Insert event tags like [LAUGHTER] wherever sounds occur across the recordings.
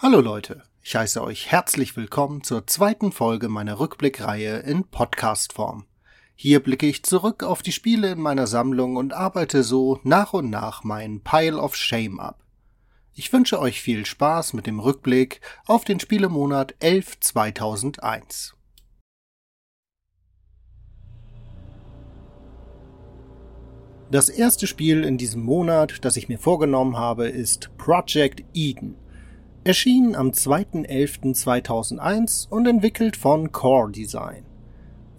Hallo Leute, ich heiße euch herzlich willkommen zur zweiten Folge meiner Rückblickreihe in Podcastform. Hier blicke ich zurück auf die Spiele in meiner Sammlung und arbeite so nach und nach meinen Pile of Shame ab. Ich wünsche euch viel Spaß mit dem Rückblick auf den Spielemonat 11 2001. Das erste Spiel in diesem Monat, das ich mir vorgenommen habe, ist Project Eden – Erschien am 2.11.2001 und entwickelt von Core Design,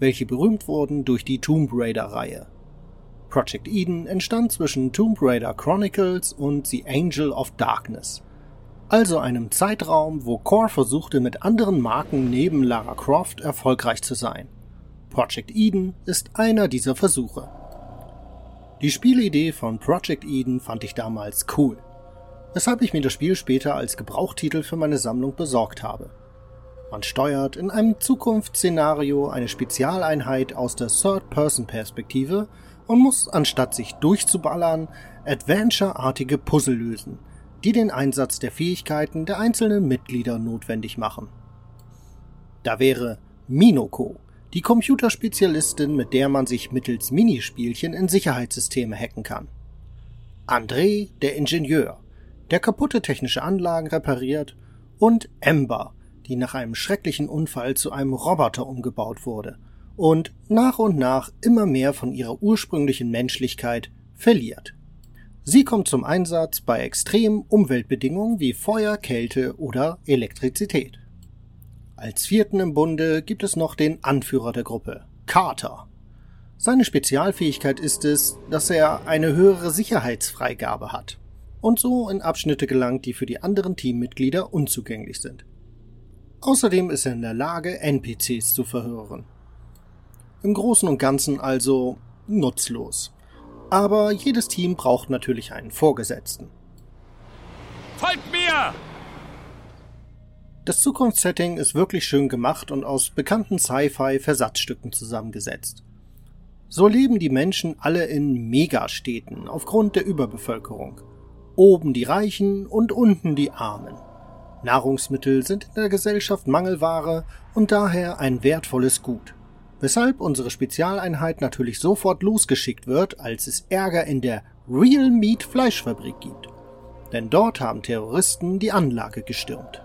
welche berühmt wurden durch die Tomb Raider-Reihe. Project Eden entstand zwischen Tomb Raider Chronicles und The Angel of Darkness, also einem Zeitraum, wo Core versuchte, mit anderen Marken neben Lara Croft erfolgreich zu sein. Project Eden ist einer dieser Versuche. Die Spielidee von Project Eden fand ich damals cool weshalb ich mir das Spiel später als Gebrauchtitel für meine Sammlung besorgt habe. Man steuert in einem Zukunftsszenario eine Spezialeinheit aus der Third-Person-Perspektive und muss, anstatt sich durchzuballern, Adventure-artige Puzzle lösen, die den Einsatz der Fähigkeiten der einzelnen Mitglieder notwendig machen. Da wäre Minoko, die Computerspezialistin, mit der man sich mittels Minispielchen in Sicherheitssysteme hacken kann. André, der Ingenieur, der kaputte technische Anlagen repariert und Ember, die nach einem schrecklichen Unfall zu einem Roboter umgebaut wurde und nach und nach immer mehr von ihrer ursprünglichen Menschlichkeit verliert. Sie kommt zum Einsatz bei extremen Umweltbedingungen wie Feuer, Kälte oder Elektrizität. Als vierten im Bunde gibt es noch den Anführer der Gruppe, Carter. Seine Spezialfähigkeit ist es, dass er eine höhere Sicherheitsfreigabe hat und so in Abschnitte gelangt, die für die anderen Teammitglieder unzugänglich sind. Außerdem ist er in der Lage, NPCs zu verhören. Im Großen und Ganzen also nutzlos. Aber jedes Team braucht natürlich einen Vorgesetzten. Folgt mir! Das Zukunftssetting ist wirklich schön gemacht und aus bekannten Sci-Fi-Versatzstücken zusammengesetzt. So leben die Menschen alle in Megastädten aufgrund der Überbevölkerung oben die Reichen und unten die Armen. Nahrungsmittel sind in der Gesellschaft Mangelware und daher ein wertvolles Gut, weshalb unsere Spezialeinheit natürlich sofort losgeschickt wird, als es Ärger in der Real Meat Fleischfabrik gibt. Denn dort haben Terroristen die Anlage gestürmt.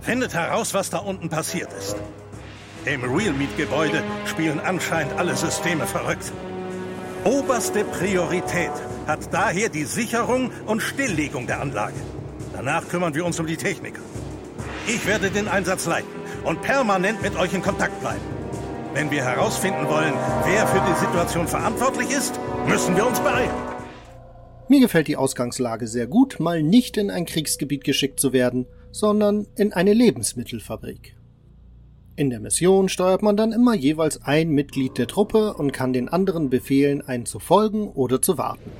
Findet heraus, was da unten passiert ist. Im Real Meat Gebäude spielen anscheinend alle Systeme verrückt. Oberste Priorität hat daher die Sicherung und Stilllegung der Anlage. Danach kümmern wir uns um die Technik. Ich werde den Einsatz leiten und permanent mit euch in Kontakt bleiben. Wenn wir herausfinden wollen, wer für die Situation verantwortlich ist, müssen wir uns beeilen. Mir gefällt die Ausgangslage sehr gut, mal nicht in ein Kriegsgebiet geschickt zu werden, sondern in eine Lebensmittelfabrik. In der Mission steuert man dann immer jeweils ein Mitglied der Truppe und kann den anderen befehlen, einen zu folgen oder zu warten.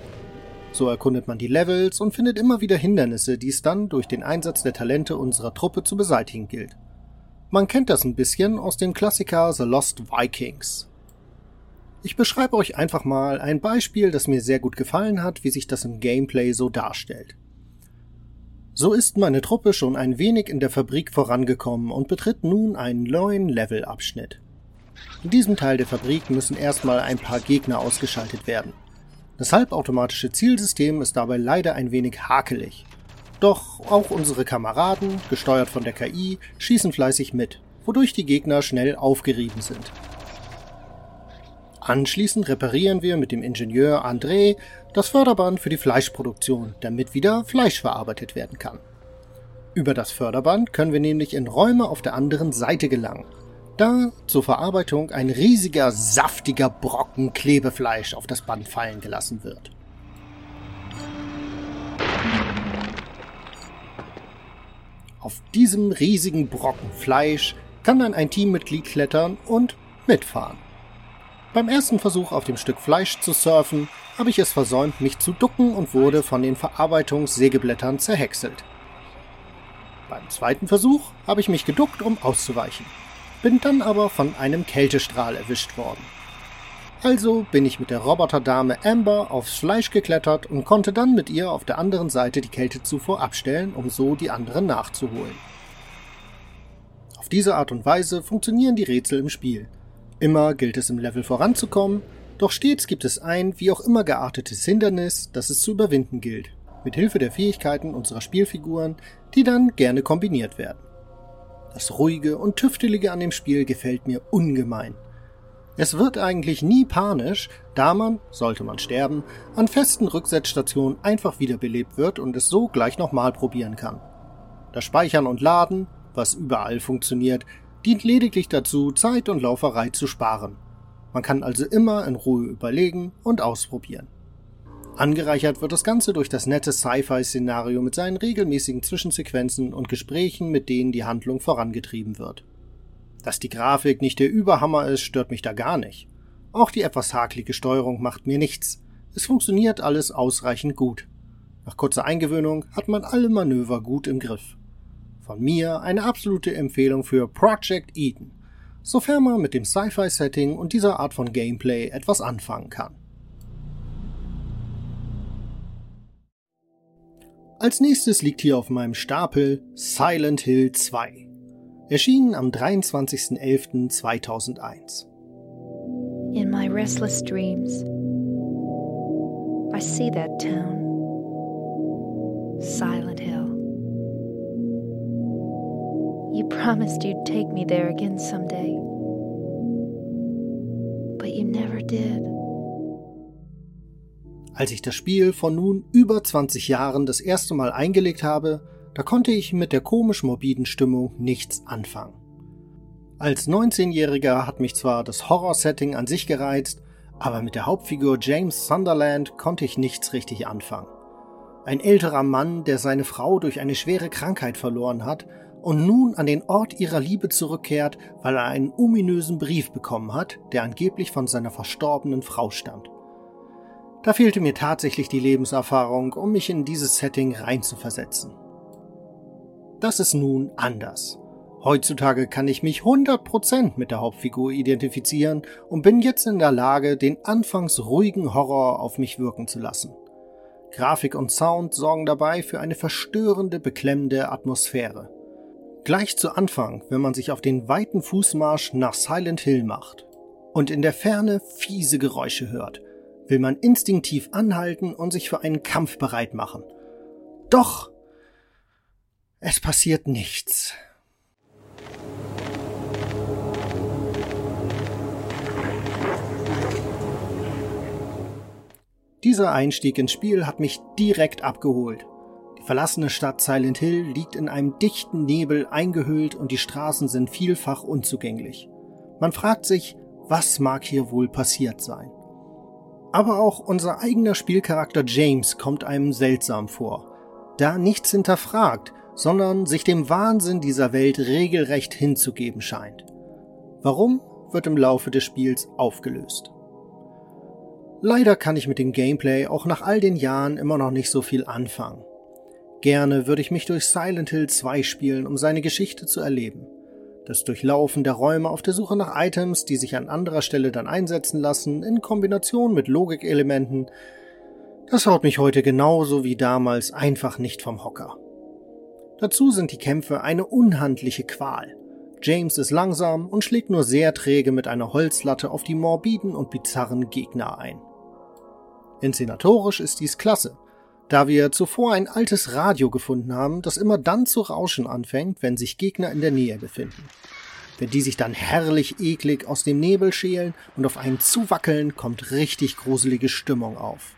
So erkundet man die Levels und findet immer wieder Hindernisse, die es dann durch den Einsatz der Talente unserer Truppe zu beseitigen gilt. Man kennt das ein bisschen aus dem Klassiker The Lost Vikings. Ich beschreibe euch einfach mal ein Beispiel, das mir sehr gut gefallen hat, wie sich das im Gameplay so darstellt. So ist meine Truppe schon ein wenig in der Fabrik vorangekommen und betritt nun einen neuen Levelabschnitt. In diesem Teil der Fabrik müssen erstmal ein paar Gegner ausgeschaltet werden. Das halbautomatische Zielsystem ist dabei leider ein wenig hakelig. Doch auch unsere Kameraden, gesteuert von der KI, schießen fleißig mit, wodurch die Gegner schnell aufgerieben sind. Anschließend reparieren wir mit dem Ingenieur André das Förderband für die Fleischproduktion, damit wieder Fleisch verarbeitet werden kann. Über das Förderband können wir nämlich in Räume auf der anderen Seite gelangen, da zur Verarbeitung ein riesiger, saftiger Brocken Klebefleisch auf das Band fallen gelassen wird. Auf diesem riesigen Brocken Fleisch kann dann ein Teammitglied klettern und mitfahren. Beim ersten Versuch auf dem Stück Fleisch zu surfen, habe ich es versäumt, mich zu ducken und wurde von den Verarbeitungssägeblättern zerhäckselt. Beim zweiten Versuch habe ich mich geduckt, um auszuweichen, bin dann aber von einem Kältestrahl erwischt worden. Also bin ich mit der Roboterdame Amber aufs Fleisch geklettert und konnte dann mit ihr auf der anderen Seite die Kältezufuhr abstellen, um so die anderen nachzuholen. Auf diese Art und Weise funktionieren die Rätsel im Spiel. Immer gilt es im Level voranzukommen, doch stets gibt es ein wie auch immer geartetes Hindernis, das es zu überwinden gilt, mit Hilfe der Fähigkeiten unserer Spielfiguren, die dann gerne kombiniert werden. Das Ruhige und Tüftelige an dem Spiel gefällt mir ungemein. Es wird eigentlich nie panisch, da man, sollte man sterben, an festen Rücksetzstationen einfach wiederbelebt wird und es so gleich nochmal probieren kann. Das Speichern und Laden, was überall funktioniert, dient lediglich dazu, Zeit und Lauferei zu sparen. Man kann also immer in Ruhe überlegen und ausprobieren. Angereichert wird das Ganze durch das nette Sci-Fi-Szenario mit seinen regelmäßigen Zwischensequenzen und Gesprächen, mit denen die Handlung vorangetrieben wird. Dass die Grafik nicht der Überhammer ist, stört mich da gar nicht. Auch die etwas hakelige Steuerung macht mir nichts. Es funktioniert alles ausreichend gut. Nach kurzer Eingewöhnung hat man alle Manöver gut im Griff. Von mir eine absolute Empfehlung für Project Eden, sofern man mit dem Sci-Fi-Setting und dieser Art von Gameplay etwas anfangen kann. Als nächstes liegt hier auf meinem Stapel Silent Hill 2 erschienen am 23.11.2001. In my restless dreams, I see that town, Silent Hill. You promised you'd take me there again someday, but you never did. Als ich das Spiel vor nun über 20 Jahren das erste Mal eingelegt habe, da konnte ich mit der komisch morbiden Stimmung nichts anfangen. Als 19-Jähriger hat mich zwar das Horror-Setting an sich gereizt, aber mit der Hauptfigur James Sunderland konnte ich nichts richtig anfangen. Ein älterer Mann, der seine Frau durch eine schwere Krankheit verloren hat und nun an den Ort ihrer Liebe zurückkehrt, weil er einen ominösen Brief bekommen hat, der angeblich von seiner verstorbenen Frau stammt. Da fehlte mir tatsächlich die Lebenserfahrung, um mich in dieses Setting reinzuversetzen. Das ist nun anders. Heutzutage kann ich mich 100% mit der Hauptfigur identifizieren und bin jetzt in der Lage, den anfangs ruhigen Horror auf mich wirken zu lassen. Grafik und Sound sorgen dabei für eine verstörende, beklemmende Atmosphäre. Gleich zu Anfang, wenn man sich auf den weiten Fußmarsch nach Silent Hill macht und in der Ferne fiese Geräusche hört, will man instinktiv anhalten und sich für einen Kampf bereit machen. Doch es passiert nichts. Dieser Einstieg ins Spiel hat mich direkt abgeholt. Die verlassene Stadt Silent Hill liegt in einem dichten Nebel eingehüllt und die Straßen sind vielfach unzugänglich. Man fragt sich, was mag hier wohl passiert sein? Aber auch unser eigener Spielcharakter James kommt einem seltsam vor. Da nichts hinterfragt, sondern sich dem Wahnsinn dieser Welt regelrecht hinzugeben scheint. Warum, wird im Laufe des Spiels aufgelöst. Leider kann ich mit dem Gameplay auch nach all den Jahren immer noch nicht so viel anfangen. Gerne würde ich mich durch Silent Hill 2 spielen, um seine Geschichte zu erleben. Das Durchlaufen der Räume auf der Suche nach Items, die sich an anderer Stelle dann einsetzen lassen, in Kombination mit Logikelementen, das haut mich heute genauso wie damals einfach nicht vom Hocker. Dazu sind die Kämpfe eine unhandliche Qual. James ist langsam und schlägt nur sehr träge mit einer Holzlatte auf die morbiden und bizarren Gegner ein. Inszenatorisch ist dies klasse, da wir zuvor ein altes Radio gefunden haben, das immer dann zu rauschen anfängt, wenn sich Gegner in der Nähe befinden. Wenn die sich dann herrlich eklig aus dem Nebel schälen und auf einen zuwackeln, kommt richtig gruselige Stimmung auf.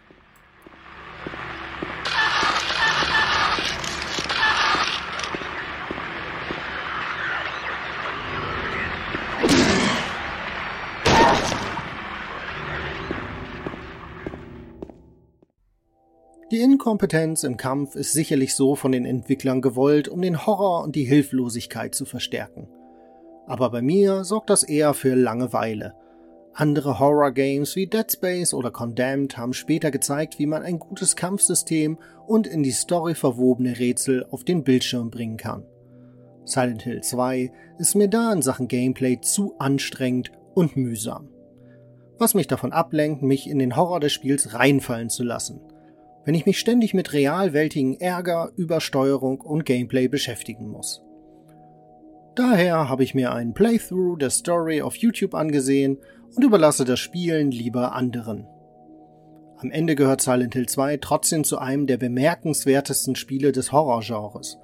Die Inkompetenz im Kampf ist sicherlich so von den Entwicklern gewollt, um den Horror und die Hilflosigkeit zu verstärken. Aber bei mir sorgt das eher für Langeweile. Andere Horror-Games wie Dead Space oder Condemned haben später gezeigt, wie man ein gutes Kampfsystem und in die Story verwobene Rätsel auf den Bildschirm bringen kann. Silent Hill 2 ist mir da in Sachen Gameplay zu anstrengend und mühsam. was mich davon ablenkt, mich in den Horror des Spiels reinfallen zu lassen, wenn ich mich ständig mit realwältigen Ärger, Übersteuerung und Gameplay beschäftigen muss. Daher habe ich mir einen Playthrough der Story auf YouTube angesehen und überlasse das Spielen lieber anderen. Am Ende gehört Silent Hill 2 trotzdem zu einem der bemerkenswertesten Spiele des Horrorgenres,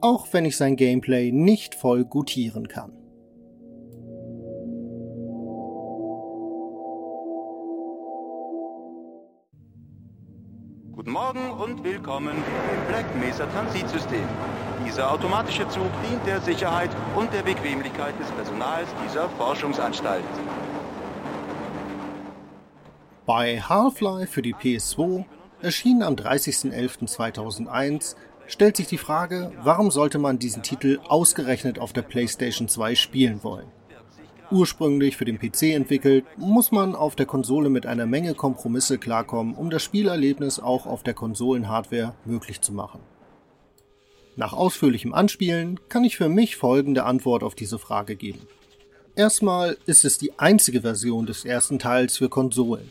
auch wenn ich sein Gameplay nicht voll gutieren kann. Guten Morgen und willkommen im Black Mesa Transitsystem. Dieser automatische Zug dient der Sicherheit und der Bequemlichkeit des Personals dieser Forschungsanstalt. Bei Half-Life für die PS2, erschienen am 30.11.2001, stellt sich die Frage, warum sollte man diesen Titel ausgerechnet auf der PlayStation 2 spielen wollen? Ursprünglich für den PC entwickelt, muss man auf der Konsole mit einer Menge Kompromisse klarkommen, um das Spielerlebnis auch auf der Konsolenhardware möglich zu machen. Nach ausführlichem Anspielen kann ich für mich folgende Antwort auf diese Frage geben. Erstmal ist es die einzige Version des ersten Teils für Konsolen,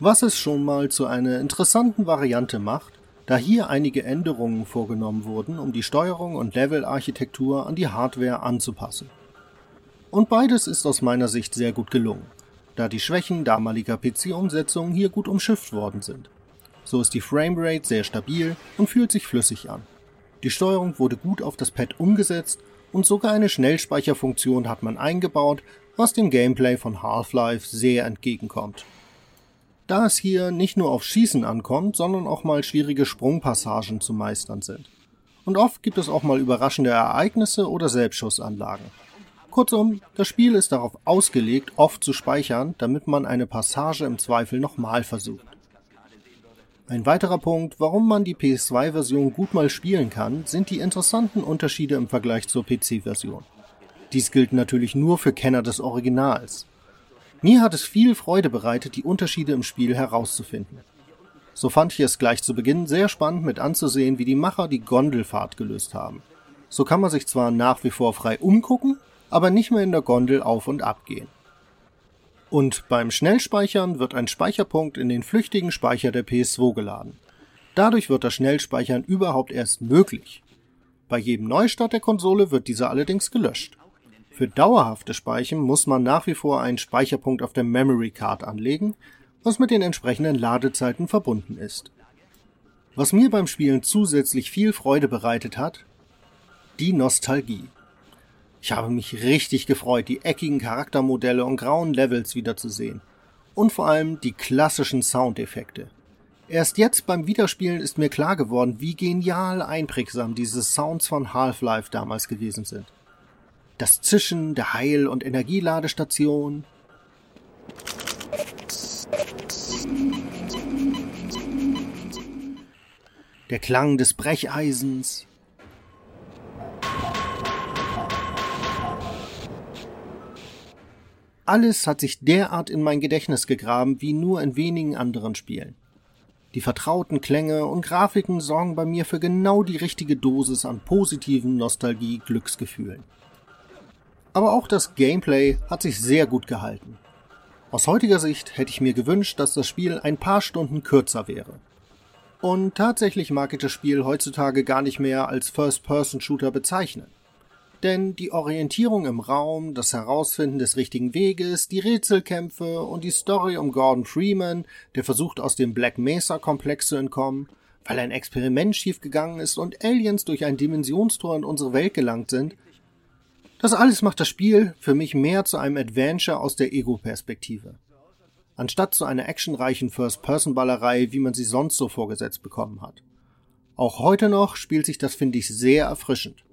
was es schon mal zu einer interessanten Variante macht, da hier einige Änderungen vorgenommen wurden, um die Steuerung und Levelarchitektur an die Hardware anzupassen. Und beides ist aus meiner Sicht sehr gut gelungen, da die Schwächen damaliger PC-Umsetzungen hier gut umschifft worden sind. So ist die Framerate sehr stabil und fühlt sich flüssig an. Die Steuerung wurde gut auf das Pad umgesetzt und sogar eine Schnellspeicherfunktion hat man eingebaut, was dem Gameplay von Half-Life sehr entgegenkommt. Da es hier nicht nur auf Schießen ankommt, sondern auch mal schwierige Sprungpassagen zu meistern sind. Und oft gibt es auch mal überraschende Ereignisse oder Selbstschussanlagen. Kurzum, das Spiel ist darauf ausgelegt, oft zu speichern, damit man eine Passage im Zweifel nochmal versucht. Ein weiterer Punkt, warum man die PS2-Version gut mal spielen kann, sind die interessanten Unterschiede im Vergleich zur PC-Version. Dies gilt natürlich nur für Kenner des Originals. Mir hat es viel Freude bereitet, die Unterschiede im Spiel herauszufinden. So fand ich es gleich zu Beginn sehr spannend mit anzusehen, wie die Macher die Gondelfahrt gelöst haben. So kann man sich zwar nach wie vor frei umgucken, aber nicht mehr in der Gondel auf und ab gehen. Und beim Schnellspeichern wird ein Speicherpunkt in den flüchtigen Speicher der PS2 geladen. Dadurch wird das Schnellspeichern überhaupt erst möglich. Bei jedem Neustart der Konsole wird dieser allerdings gelöscht. Für dauerhafte Speichern muss man nach wie vor einen Speicherpunkt auf der Memory Card anlegen, was mit den entsprechenden Ladezeiten verbunden ist. Was mir beim Spielen zusätzlich viel Freude bereitet hat, die Nostalgie. Ich habe mich richtig gefreut, die eckigen Charaktermodelle und grauen Levels wiederzusehen. Und vor allem die klassischen Soundeffekte. Erst jetzt beim Wiederspielen ist mir klar geworden, wie genial einprägsam diese Sounds von Half-Life damals gewesen sind. Das Zischen der Heil- und Energieladestation. Der Klang des Brecheisens. Alles hat sich derart in mein Gedächtnis gegraben wie nur in wenigen anderen Spielen. Die vertrauten Klänge und Grafiken sorgen bei mir für genau die richtige Dosis an positiven Nostalgie-Glücksgefühlen. Aber auch das Gameplay hat sich sehr gut gehalten. Aus heutiger Sicht hätte ich mir gewünscht, dass das Spiel ein paar Stunden kürzer wäre. Und tatsächlich mag ich das Spiel heutzutage gar nicht mehr als First-Person-Shooter bezeichnen. Denn die Orientierung im Raum, das Herausfinden des richtigen Weges, die Rätselkämpfe und die Story um Gordon Freeman, der versucht aus dem Black Mesa Komplex zu entkommen, weil ein Experiment schiefgegangen ist und Aliens durch ein Dimensionstor in unsere Welt gelangt sind, das alles macht das Spiel für mich mehr zu einem Adventure aus der Ego-Perspektive. Anstatt zu einer actionreichen First-Person-Ballerei, wie man sie sonst so vorgesetzt bekommen hat. Auch heute noch spielt sich das, finde ich, sehr erfrischend.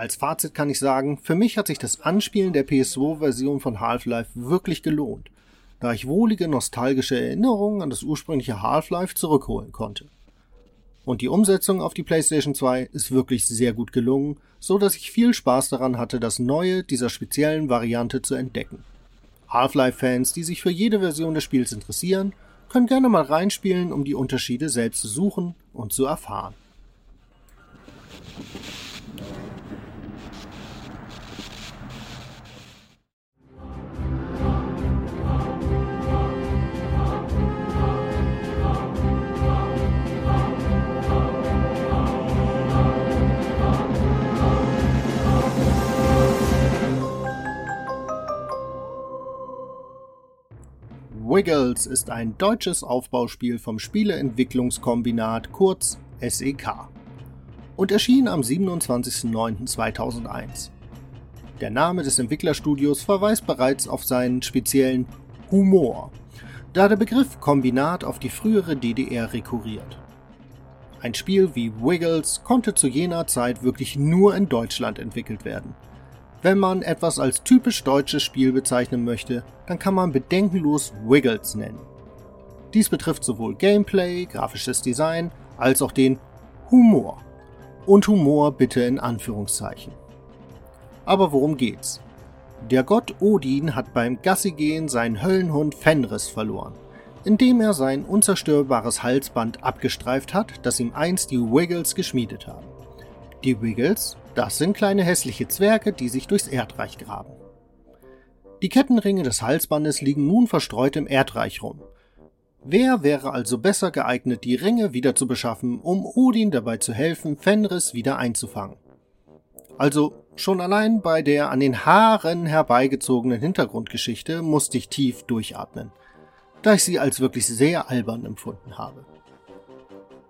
Als Fazit kann ich sagen, für mich hat sich das Anspielen der PS2-Version von Half-Life wirklich gelohnt, da ich wohlige nostalgische Erinnerungen an das ursprüngliche Half-Life zurückholen konnte. Und die Umsetzung auf die PlayStation 2 ist wirklich sehr gut gelungen, so dass ich viel Spaß daran hatte, das Neue dieser speziellen Variante zu entdecken. Half-Life-Fans, die sich für jede Version des Spiels interessieren, können gerne mal reinspielen, um die Unterschiede selbst zu suchen und zu erfahren. Wiggles ist ein deutsches Aufbauspiel vom Spieleentwicklungskombinat kurz SEK und erschien am 27.09.2001. Der Name des Entwicklerstudios verweist bereits auf seinen speziellen Humor, da der Begriff Kombinat auf die frühere DDR rekurriert. Ein Spiel wie Wiggles konnte zu jener Zeit wirklich nur in Deutschland entwickelt werden. Wenn man etwas als typisch deutsches Spiel bezeichnen möchte, dann kann man bedenkenlos Wiggles nennen. Dies betrifft sowohl Gameplay, grafisches Design als auch den Humor. Und Humor bitte in Anführungszeichen. Aber worum geht's? Der Gott Odin hat beim Gassigehen seinen Höllenhund Fenris verloren, indem er sein unzerstörbares Halsband abgestreift hat, das ihm einst die Wiggles geschmiedet haben. Die Wiggles, das sind kleine hässliche Zwerge, die sich durchs Erdreich graben. Die Kettenringe des Halsbandes liegen nun verstreut im Erdreich rum. Wer wäre also besser geeignet, die Ringe wieder zu beschaffen, um Odin dabei zu helfen, Fenris wieder einzufangen? Also schon allein bei der an den Haaren herbeigezogenen Hintergrundgeschichte musste ich tief durchatmen, da ich sie als wirklich sehr albern empfunden habe.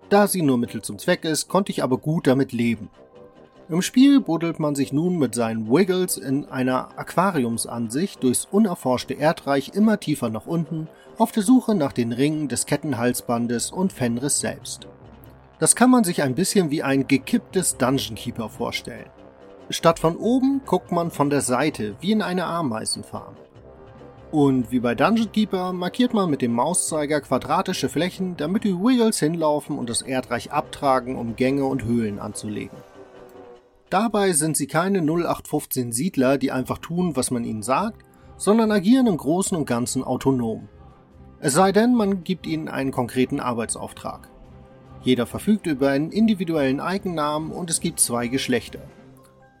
Da sie nur Mittel zum Zweck ist, konnte ich aber gut damit leben. Im Spiel buddelt man sich nun mit seinen Wiggles in einer Aquariumsansicht durchs unerforschte Erdreich immer tiefer nach unten auf der Suche nach den Ringen des Kettenhalsbandes und Fenris selbst. Das kann man sich ein bisschen wie ein gekipptes Dungeon Keeper vorstellen. Statt von oben guckt man von der Seite, wie in eine Ameisenfarm. Und wie bei Dungeon Keeper markiert man mit dem Mauszeiger quadratische Flächen, damit die Wiggles hinlaufen und das Erdreich abtragen, um Gänge und Höhlen anzulegen. Dabei sind sie keine 0815 Siedler, die einfach tun, was man ihnen sagt, sondern agieren im Großen und Ganzen autonom. Es sei denn, man gibt ihnen einen konkreten Arbeitsauftrag. Jeder verfügt über einen individuellen Eigennamen und es gibt zwei Geschlechter,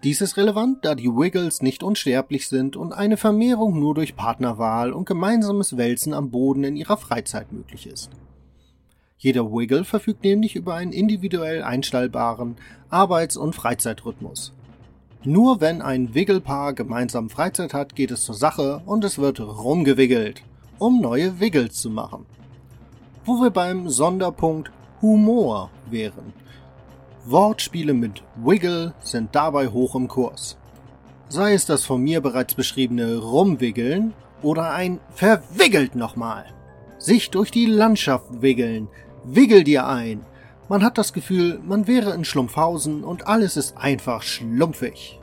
dies ist relevant, da die Wiggles nicht unsterblich sind und eine Vermehrung nur durch Partnerwahl und gemeinsames Wälzen am Boden in ihrer Freizeit möglich ist. Jeder Wiggle verfügt nämlich über einen individuell einstellbaren Arbeits- und Freizeitrhythmus. Nur wenn ein Wiggle-Paar gemeinsam Freizeit hat, geht es zur Sache und es wird rumgewiggelt, um neue Wiggles zu machen. Wo wir beim Sonderpunkt Humor wären. Wortspiele mit Wiggle sind dabei hoch im Kurs. Sei es das von mir bereits beschriebene Rumwiggeln oder ein Verwiggelt nochmal. Sich durch die Landschaft wiggeln, wiggle dir ein. Man hat das Gefühl, man wäre in Schlumpfhausen und alles ist einfach schlumpfig.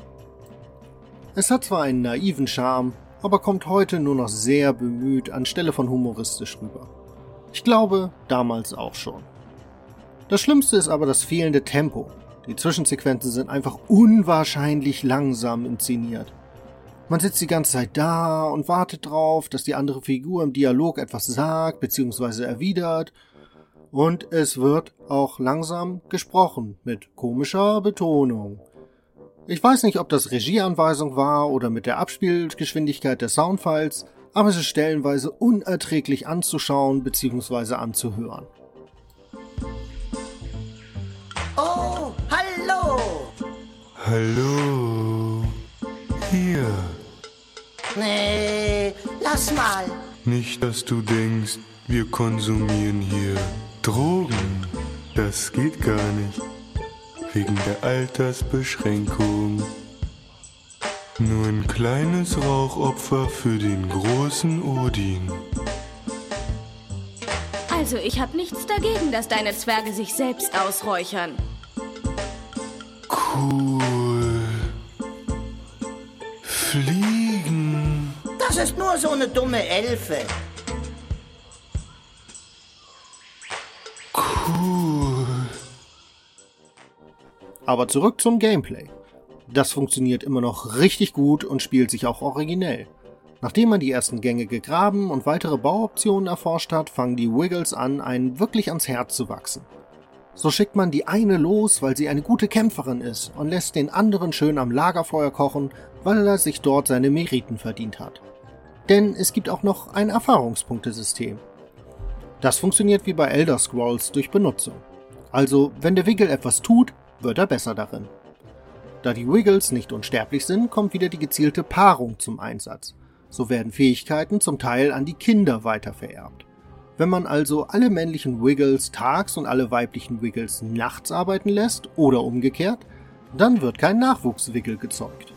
Es hat zwar einen naiven Charme, aber kommt heute nur noch sehr bemüht anstelle von humoristisch rüber. Ich glaube, damals auch schon. Das Schlimmste ist aber das fehlende Tempo. Die Zwischensequenzen sind einfach unwahrscheinlich langsam inszeniert. Man sitzt die ganze Zeit da und wartet drauf, dass die andere Figur im Dialog etwas sagt bzw. erwidert. Und es wird auch langsam gesprochen mit komischer Betonung. Ich weiß nicht, ob das Regieanweisung war oder mit der Abspielgeschwindigkeit der Soundfiles, aber es ist stellenweise unerträglich anzuschauen bzw. anzuhören. Hallo. Hier. Nee, lass mal. Nicht, dass du denkst, wir konsumieren hier Drogen. Das geht gar nicht. Wegen der Altersbeschränkung. Nur ein kleines Rauchopfer für den großen Odin. Also, ich hab nichts dagegen, dass deine Zwerge sich selbst ausräuchern. Cool. Fliegen. Das ist nur so eine dumme Elfe. Cool. Aber zurück zum Gameplay. Das funktioniert immer noch richtig gut und spielt sich auch originell. Nachdem man die ersten Gänge gegraben und weitere Bauoptionen erforscht hat, fangen die Wiggles an, einen wirklich ans Herz zu wachsen. So schickt man die eine los, weil sie eine gute Kämpferin ist und lässt den anderen schön am Lagerfeuer kochen, weil er sich dort seine Meriten verdient hat. Denn es gibt auch noch ein Erfahrungspunktesystem. Das funktioniert wie bei Elder Scrolls durch Benutzung. Also, wenn der Wiggle etwas tut, wird er besser darin. Da die Wiggles nicht unsterblich sind, kommt wieder die gezielte Paarung zum Einsatz. So werden Fähigkeiten zum Teil an die Kinder weitervererbt. Wenn man also alle männlichen Wiggles tags und alle weiblichen Wiggles nachts arbeiten lässt oder umgekehrt, dann wird kein Nachwuchswickel gezeugt.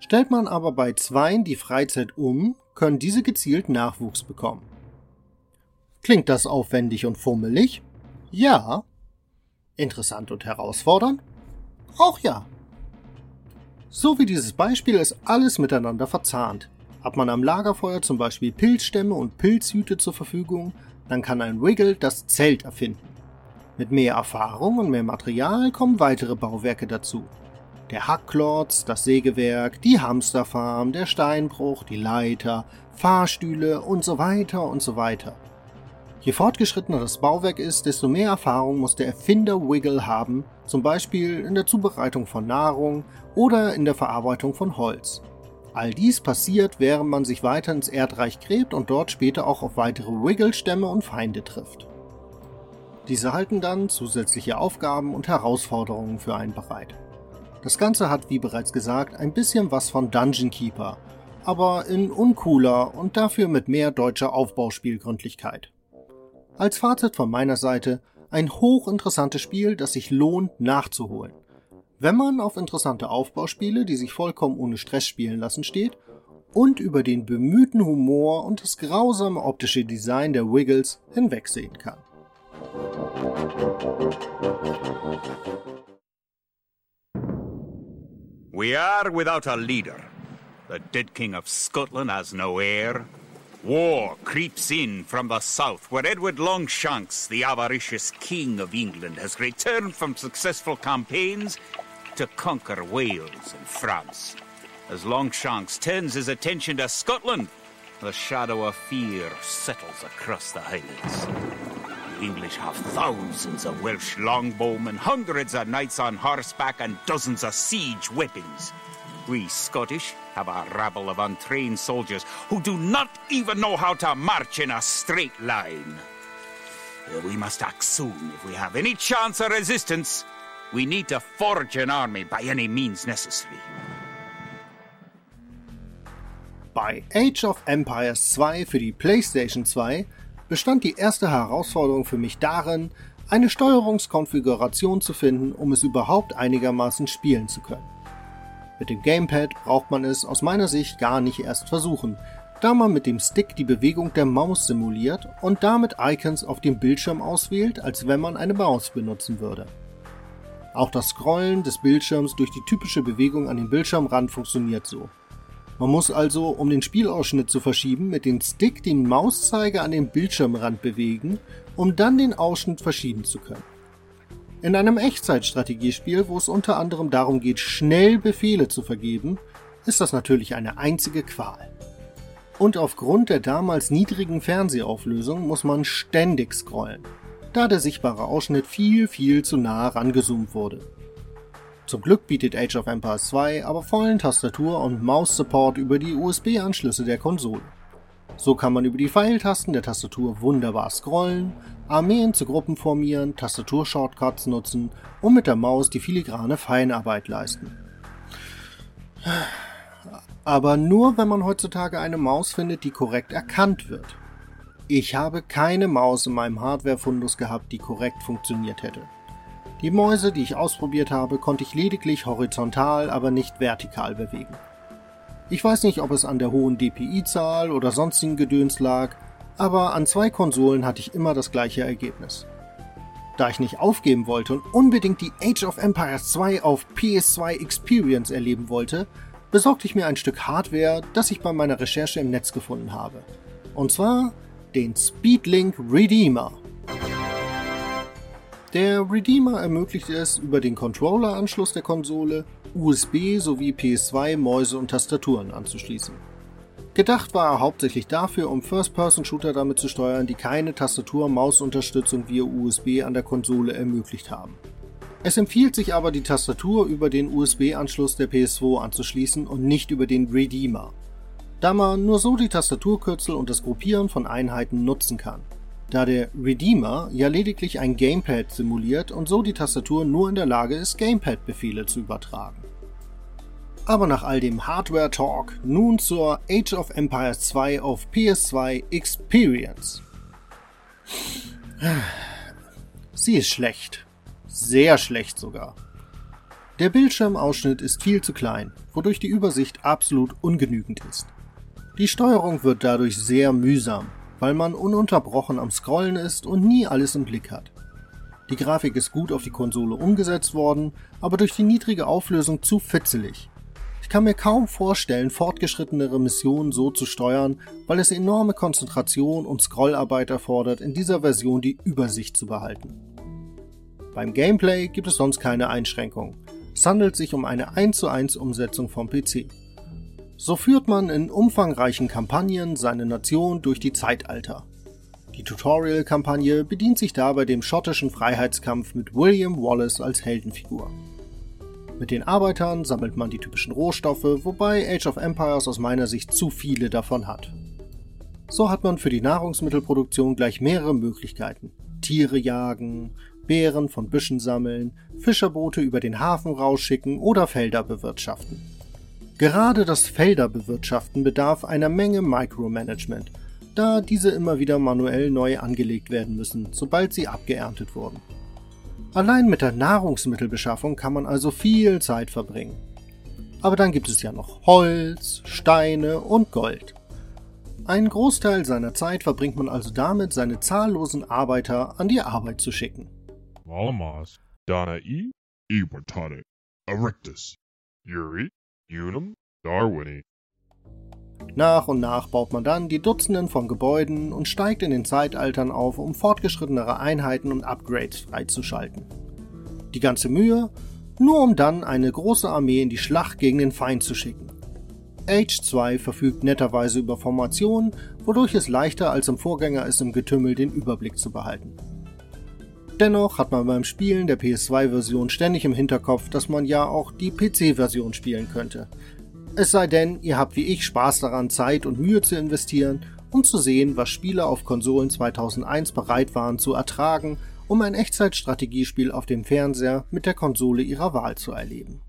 Stellt man aber bei Zweien die Freizeit um, können diese gezielt Nachwuchs bekommen. Klingt das aufwendig und fummelig? Ja. Interessant und herausfordernd? Auch ja. So wie dieses Beispiel ist alles miteinander verzahnt. Hat man am Lagerfeuer zum Beispiel Pilzstämme und Pilzhüte zur Verfügung, dann kann ein Wiggle das Zelt erfinden. Mit mehr Erfahrung und mehr Material kommen weitere Bauwerke dazu. Der Hackklotz, das Sägewerk, die Hamsterfarm, der Steinbruch, die Leiter, Fahrstühle und so weiter und so weiter. Je fortgeschrittener das Bauwerk ist, desto mehr Erfahrung muss der Erfinder Wiggle haben, zum Beispiel in der Zubereitung von Nahrung oder in der Verarbeitung von Holz. All dies passiert, während man sich weiter ins Erdreich gräbt und dort später auch auf weitere Wiggle-Stämme und Feinde trifft. Diese halten dann zusätzliche Aufgaben und Herausforderungen für einen bereit. Das Ganze hat, wie bereits gesagt, ein bisschen was von Dungeon Keeper, aber in uncooler und dafür mit mehr deutscher Aufbauspielgründlichkeit. Als Fazit von meiner Seite ein hochinteressantes Spiel, das sich lohnt nachzuholen. Wenn man auf interessante Aufbauspiele, die sich vollkommen ohne Stress spielen lassen, steht und über den bemühten Humor und das grausame optische Design der Wiggles hinwegsehen kann. We are without a leader. The dead king of Scotland has no heir. War creeps in from the south, where Edward Longshanks, the avaricious king of England, has returned from successful campaigns to conquer Wales and France. As Longshanks turns his attention to Scotland, the shadow of fear settles across the Highlands. The English have thousands of Welsh longbowmen, hundreds of knights on horseback, and dozens of siege weapons. We Scottish have a rabble of untrained soldiers who do not even know how to march in a straight line. We must act soon if we have any chance of resistance. We need to forge an army by any means necessary. Bei Age of Empires 2 für die PlayStation 2 bestand die erste Herausforderung für mich darin, eine Steuerungskonfiguration zu finden, um es überhaupt einigermaßen spielen zu können. Mit dem Gamepad braucht man es aus meiner Sicht gar nicht erst versuchen, da man mit dem Stick die Bewegung der Maus simuliert und damit Icons auf dem Bildschirm auswählt, als wenn man eine Maus benutzen würde. Auch das Scrollen des Bildschirms durch die typische Bewegung an den Bildschirmrand funktioniert so. Man muss also, um den Spielausschnitt zu verschieben, mit dem Stick den Mauszeiger an den Bildschirmrand bewegen, um dann den Ausschnitt verschieben zu können. In einem Echtzeitstrategiespiel, wo es unter anderem darum geht, schnell Befehle zu vergeben, ist das natürlich eine einzige Qual. Und aufgrund der damals niedrigen Fernsehauflösung muss man ständig scrollen, da der sichtbare Ausschnitt viel, viel zu nah rangezoomt wurde. Zum Glück bietet Age of Empires 2 aber vollen Tastatur- und Maus-Support über die USB-Anschlüsse der Konsole. So kann man über die Pfeiltasten der Tastatur wunderbar scrollen, Armeen zu Gruppen formieren, Tastaturshortcuts nutzen und mit der Maus die filigrane Feinarbeit leisten. Aber nur wenn man heutzutage eine Maus findet, die korrekt erkannt wird. Ich habe keine Maus in meinem Hardware-Fundus gehabt, die korrekt funktioniert hätte. Die Mäuse, die ich ausprobiert habe, konnte ich lediglich horizontal, aber nicht vertikal bewegen. Ich weiß nicht, ob es an der hohen DPI-Zahl oder sonstigen Gedöns lag, aber an zwei Konsolen hatte ich immer das gleiche Ergebnis. Da ich nicht aufgeben wollte und unbedingt die Age of Empires 2 auf PS2 Experience erleben wollte, besorgte ich mir ein Stück Hardware, das ich bei meiner Recherche im Netz gefunden habe. Und zwar den Speedlink Redeemer. Der Redeemer ermöglicht es, über den Controller-Anschluss der Konsole USB sowie PS2 Mäuse und Tastaturen anzuschließen. Gedacht war er hauptsächlich dafür, um First-Person-Shooter damit zu steuern, die keine Tastatur-Maus-Unterstützung via USB an der Konsole ermöglicht haben. Es empfiehlt sich aber, die Tastatur über den USB-Anschluss der PS2 anzuschließen und nicht über den Redeemer, da man nur so die Tastaturkürzel und das Gruppieren von Einheiten nutzen kann da der Redeemer ja lediglich ein Gamepad simuliert und so die Tastatur nur in der Lage ist, Gamepad-Befehle zu übertragen. Aber nach all dem Hardware-Talk nun zur Age of Empires 2 auf PS2 Experience. Sie ist schlecht. Sehr schlecht sogar. Der Bildschirmausschnitt ist viel zu klein, wodurch die Übersicht absolut ungenügend ist. Die Steuerung wird dadurch sehr mühsam, weil man ununterbrochen am Scrollen ist und nie alles im Blick hat. Die Grafik ist gut auf die Konsole umgesetzt worden, aber durch die niedrige Auflösung zu fitzelig. Ich kann mir kaum vorstellen, fortgeschrittenere Missionen so zu steuern, weil es enorme Konzentration und Scrollarbeit erfordert, in dieser Version die Übersicht zu behalten. Beim Gameplay gibt es sonst keine Einschränkungen. Es handelt sich um eine 1 zu 1 Umsetzung vom PC. So führt man in umfangreichen Kampagnen seine Nation durch die Zeitalter. Die Tutorial-Kampagne bedient sich dabei dem schottischen Freiheitskampf mit William Wallace als Heldenfigur. Mit den Arbeitern sammelt man die typischen Rohstoffe, wobei Age of Empires aus meiner Sicht zu viele davon hat. So hat man für die Nahrungsmittelproduktion gleich mehrere Möglichkeiten. Tiere jagen, Beeren von Büschen sammeln, Fischerboote über den Hafen rausschicken oder Felder bewirtschaften. Gerade das Felder bewirtschaften bedarf einer Menge Micromanagement, da diese immer wieder manuell neu angelegt werden müssen, sobald sie abgeerntet wurden. Allein mit der Nahrungsmittelbeschaffung kann man also viel Zeit verbringen. Aber dann gibt es ja noch Holz, Steine und Gold. Einen Großteil seiner Zeit verbringt man also damit, seine zahllosen Arbeiter an die Arbeit zu schicken. Valamas, Danae, Iwatare, Erectus, Yuri, Unum, Darwini. Nach und nach baut man dann die Dutzenden von Gebäuden und steigt in den Zeitaltern auf, um fortgeschrittenere Einheiten und Upgrades freizuschalten. Die ganze Mühe, nur um dann eine große Armee in die Schlacht gegen den Feind zu schicken. Age 2 verfügt netterweise über Formationen, wodurch es leichter als im Vorgänger ist, im Getümmel den Überblick zu behalten. Dennoch hat man beim Spielen der PS2-Version ständig im Hinterkopf, dass man ja auch die PC-Version spielen könnte, es sei denn, ihr habt wie ich Spaß daran, Zeit und Mühe zu investieren, um zu sehen, was Spieler auf Konsolen 2001 bereit waren zu ertragen, um ein Echtzeitstrategiespiel auf dem Fernseher mit der Konsole ihrer Wahl zu erleben.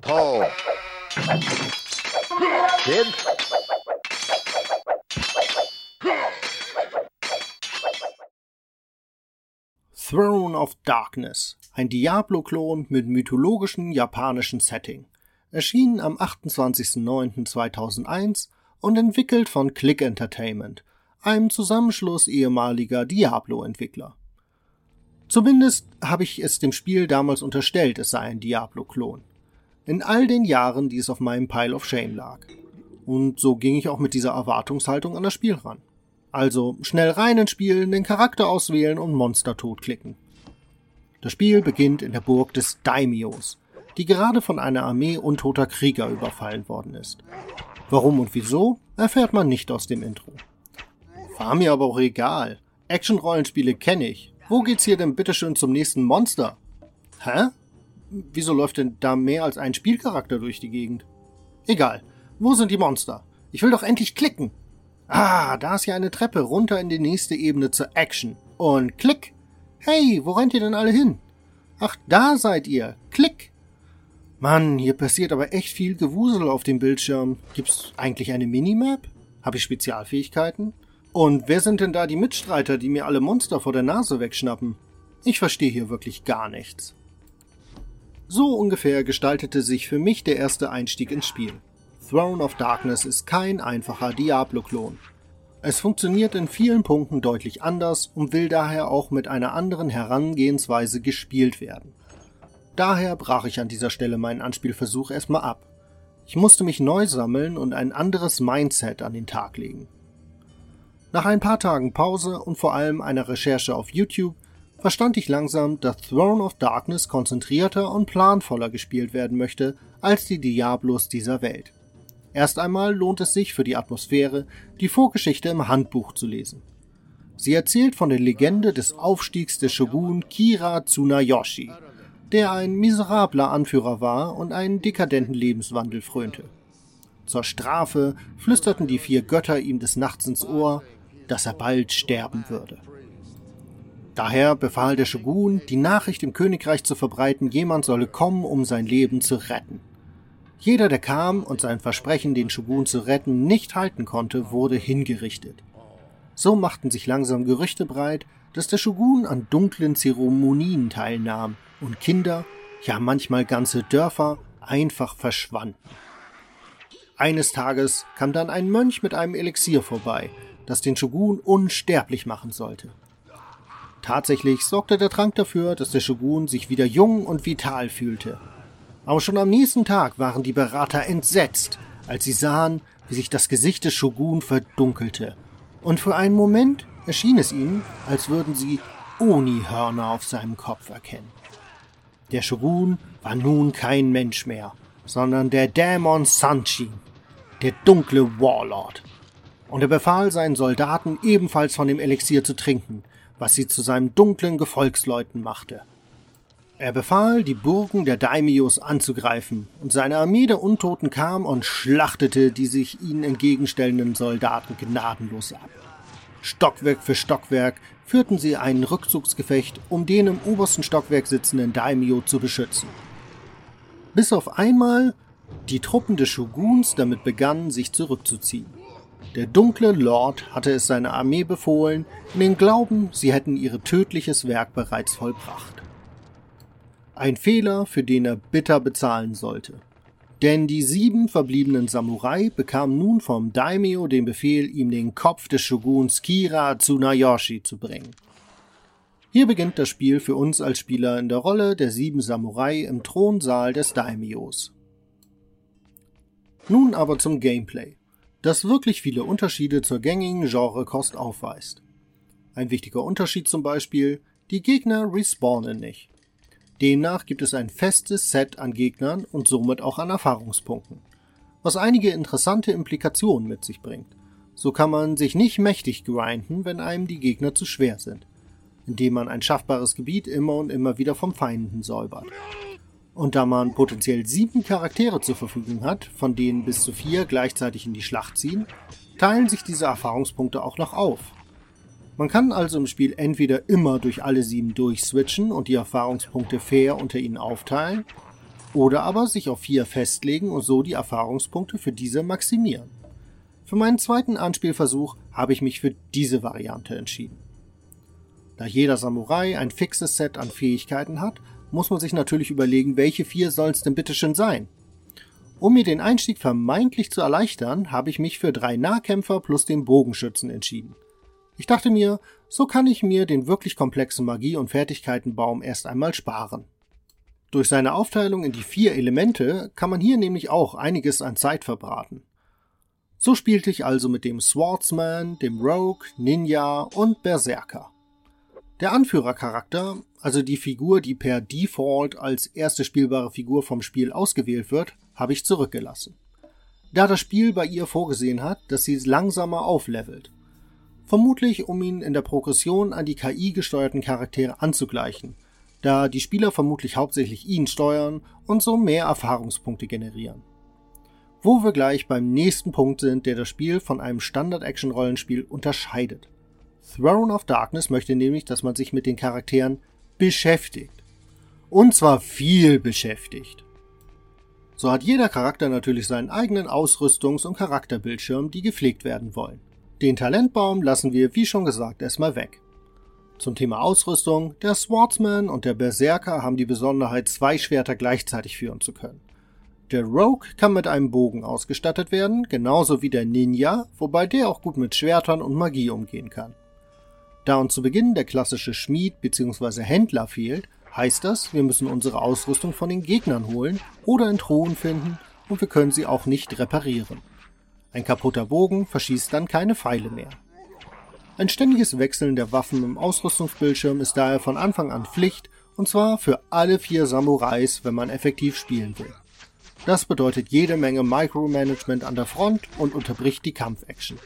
Paul. Kid? Throne of Darkness, ein Diablo-Klon mit mythologischen japanischen Setting erschienen am 28.09.2001 und entwickelt von Click Entertainment, einem Zusammenschluss ehemaliger Diablo-Entwickler. Zumindest habe ich es dem Spiel damals unterstellt, es sei ein Diablo-Klon. In all den Jahren, die es auf meinem Pile of Shame lag. Und so ging ich auch mit dieser Erwartungshaltung an das Spiel ran. Also schnell rein ins Spiel, den Charakter auswählen und Monster totklicken. Das Spiel beginnt in der Burg des Daimios, die gerade von einer Armee untoter Krieger überfallen worden ist. Warum und wieso, erfährt man nicht aus dem Intro. War mir aber auch egal. Action-Rollenspiele kenne ich. Wo geht's hier denn bitteschön zum nächsten Monster? Hä? Wieso läuft denn da mehr als ein Spielcharakter durch die Gegend? Egal. Wo sind die Monster? Ich will doch endlich klicken. Ah, da ist ja eine Treppe runter in die nächste Ebene zur Action. Und klick. Hey, wo rennt ihr denn alle hin? Ach, da seid ihr. Klick. Mann, hier passiert aber echt viel Gewusel auf dem Bildschirm. Gibt's eigentlich eine Minimap? Habe ich Spezialfähigkeiten? Und wer sind denn da die Mitstreiter, die mir alle Monster vor der Nase wegschnappen? Ich verstehe hier wirklich gar nichts. So ungefähr gestaltete sich für mich der erste Einstieg ins Spiel. Throne of Darkness ist kein einfacher Diablo-Klon. Es funktioniert in vielen Punkten deutlich anders und will daher auch mit einer anderen Herangehensweise gespielt werden. Daher brach ich an dieser Stelle meinen Anspielversuch erstmal ab. Ich musste mich neu sammeln und ein anderes Mindset an den Tag legen. Nach ein paar Tagen Pause und vor allem einer Recherche auf YouTube verstand ich langsam, dass Throne of Darkness konzentrierter und planvoller gespielt werden möchte als die Diablos dieser Welt. Erst einmal lohnt es sich für die Atmosphäre, die Vorgeschichte im Handbuch zu lesen. Sie erzählt von der Legende des Aufstiegs des Shogun Kira Tsunayoshi, der ein miserabler Anführer war und einen dekadenten Lebenswandel frönte. Zur Strafe flüsterten die vier Götter ihm des Nachts ins Ohr, dass er bald sterben würde. Daher befahl der Shogun, die Nachricht im Königreich zu verbreiten, jemand solle kommen, um sein Leben zu retten. Jeder, der kam und sein Versprechen, den Shogun zu retten, nicht halten konnte, wurde hingerichtet. So machten sich langsam Gerüchte breit, dass der Shogun an dunklen Zeremonien teilnahm und Kinder, ja manchmal ganze Dörfer, einfach verschwanden. Eines Tages kam dann ein Mönch mit einem Elixier vorbei, das den Shogun unsterblich machen sollte. Tatsächlich sorgte der Trank dafür, dass der Shogun sich wieder jung und vital fühlte. Aber schon am nächsten Tag waren die Berater entsetzt, als sie sahen, wie sich das Gesicht des Shogun verdunkelte. Und für einen Moment erschien es ihnen, als würden sie Oni-Hörner auf seinem Kopf erkennen. Der Shogun war nun kein Mensch mehr, sondern der Dämon Sanchin, der dunkle Warlord. Und er befahl seinen Soldaten ebenfalls von dem Elixier zu trinken, was sie zu seinen dunklen Gefolgsleuten machte. Er befahl, die Burgen der Daimios anzugreifen, und seine Armee der Untoten kam und schlachtete die sich ihnen entgegenstellenden Soldaten gnadenlos ab. Stockwerk für Stockwerk führten sie ein Rückzugsgefecht, um den im obersten Stockwerk sitzenden Daimyo zu beschützen. Bis auf einmal die Truppen des Shoguns damit begannen, sich zurückzuziehen. Der dunkle Lord hatte es seiner Armee befohlen, in den Glauben, sie hätten ihr tödliches Werk bereits vollbracht. Ein Fehler, für den er bitter bezahlen sollte. Denn die sieben verbliebenen Samurai bekamen nun vom Daimyo den Befehl, ihm den Kopf des Shoguns Kira Tsunayoshi zu bringen. Hier beginnt das Spiel für uns als Spieler in der Rolle der sieben Samurai im Thronsaal des Daimyos. Nun aber zum Gameplay, das wirklich viele Unterschiede zur gängigen Genrekost aufweist. Ein wichtiger Unterschied zum Beispiel, die Gegner respawnen nicht. Demnach gibt es ein festes Set an Gegnern und somit auch an Erfahrungspunkten, was einige interessante Implikationen mit sich bringt. So kann man sich nicht mächtig grinden, wenn einem die Gegner zu schwer sind, indem man ein schaffbares Gebiet immer und immer wieder vom Feinden säubert. Und da man potenziell sieben Charaktere zur Verfügung hat, von denen bis zu vier gleichzeitig in die Schlacht ziehen, teilen sich diese Erfahrungspunkte auch noch auf, man kann also im Spiel entweder immer durch alle sieben durchswitchen und die Erfahrungspunkte fair unter ihnen aufteilen, oder aber sich auf vier festlegen und so die Erfahrungspunkte für diese maximieren. Für meinen zweiten Anspielversuch habe ich mich für diese Variante entschieden. Da jeder Samurai ein fixes Set an Fähigkeiten hat, muss man sich natürlich überlegen, welche vier soll es denn bitte schon sein. Um mir den Einstieg vermeintlich zu erleichtern, habe ich mich für drei Nahkämpfer plus den Bogenschützen entschieden. Ich dachte mir, so kann ich mir den wirklich komplexen Magie- und Fertigkeitenbaum erst einmal sparen. Durch seine Aufteilung in die vier Elemente kann man hier nämlich auch einiges an Zeit verbraten. So spielte ich also mit dem Swordsman, dem Rogue, Ninja und Berserker. Der Anführercharakter, also die Figur, die per Default als erste spielbare Figur vom Spiel ausgewählt wird, habe ich zurückgelassen. Da das Spiel bei ihr vorgesehen hat, dass sie langsamer auflevelt vermutlich um ihn in der Progression an die KI gesteuerten Charaktere anzugleichen, da die Spieler vermutlich hauptsächlich ihn steuern und so mehr Erfahrungspunkte generieren. Wo wir gleich beim nächsten Punkt sind, der das Spiel von einem Standard-Action-Rollenspiel unterscheidet. Throne of Darkness möchte nämlich, dass man sich mit den Charakteren beschäftigt. Und zwar viel beschäftigt. So hat jeder Charakter natürlich seinen eigenen Ausrüstungs- und Charakterbildschirm, die gepflegt werden wollen. Den Talentbaum lassen wir, wie schon gesagt, erstmal weg. Zum Thema Ausrüstung, der Swordsman und der Berserker haben die Besonderheit, zwei Schwerter gleichzeitig führen zu können. Der Rogue kann mit einem Bogen ausgestattet werden, genauso wie der Ninja, wobei der auch gut mit Schwertern und Magie umgehen kann. Da uns zu Beginn der klassische Schmied bzw. Händler fehlt, heißt das, wir müssen unsere Ausrüstung von den Gegnern holen oder in Truhen finden und wir können sie auch nicht reparieren. Ein kaputter Bogen verschießt dann keine Pfeile mehr. Ein ständiges Wechseln der Waffen im Ausrüstungsbildschirm ist daher von Anfang an Pflicht, und zwar für alle vier Samurais, wenn man effektiv spielen will. Das bedeutet jede Menge Micromanagement an der Front und unterbricht die Kampfaction.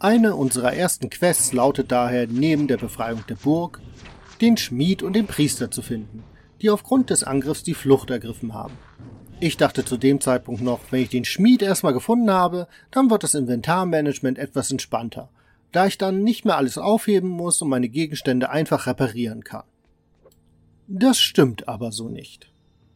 Eine unserer ersten Quests lautet daher, neben der Befreiung der Burg, den Schmied und den Priester zu finden, die aufgrund des Angriffs die Flucht ergriffen haben. Ich dachte zu dem Zeitpunkt noch, wenn ich den Schmied erstmal gefunden habe, dann wird das Inventarmanagement etwas entspannter, da ich dann nicht mehr alles aufheben muss und meine Gegenstände einfach reparieren kann. Das stimmt aber so nicht.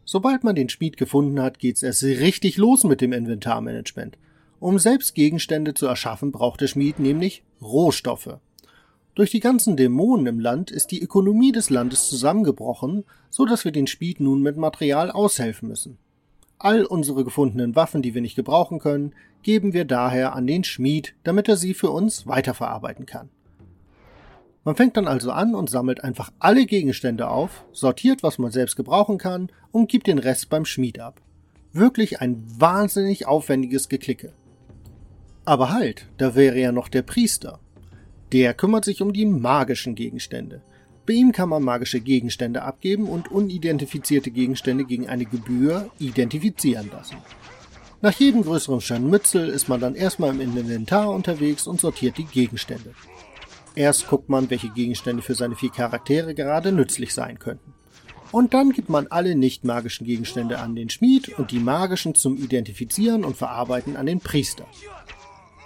Sobald man den Schmied gefunden hat, geht's erst richtig los mit dem Inventarmanagement. Um selbst Gegenstände zu erschaffen, braucht der Schmied nämlich Rohstoffe. Durch die ganzen Dämonen im Land ist die Ökonomie des Landes zusammengebrochen, so dass wir den Schmied nun mit Material aushelfen müssen. All unsere gefundenen Waffen, die wir nicht gebrauchen können, geben wir daher an den Schmied, damit er sie für uns weiterverarbeiten kann. Man fängt dann also an und sammelt einfach alle Gegenstände auf, sortiert, was man selbst gebrauchen kann und gibt den Rest beim Schmied ab. Wirklich ein wahnsinnig aufwendiges Geklicke. Aber halt, da wäre ja noch der Priester. Der kümmert sich um die magischen Gegenstände. Bei ihm kann man magische Gegenstände abgeben und unidentifizierte Gegenstände gegen eine Gebühr identifizieren lassen. Nach jedem größeren Scharmützel ist man dann erstmal im Inventar unterwegs und sortiert die Gegenstände. Erst guckt man, welche Gegenstände für seine vier Charaktere gerade nützlich sein könnten. Und dann gibt man alle nicht magischen Gegenstände an den Schmied und die magischen zum Identifizieren und Verarbeiten an den Priester.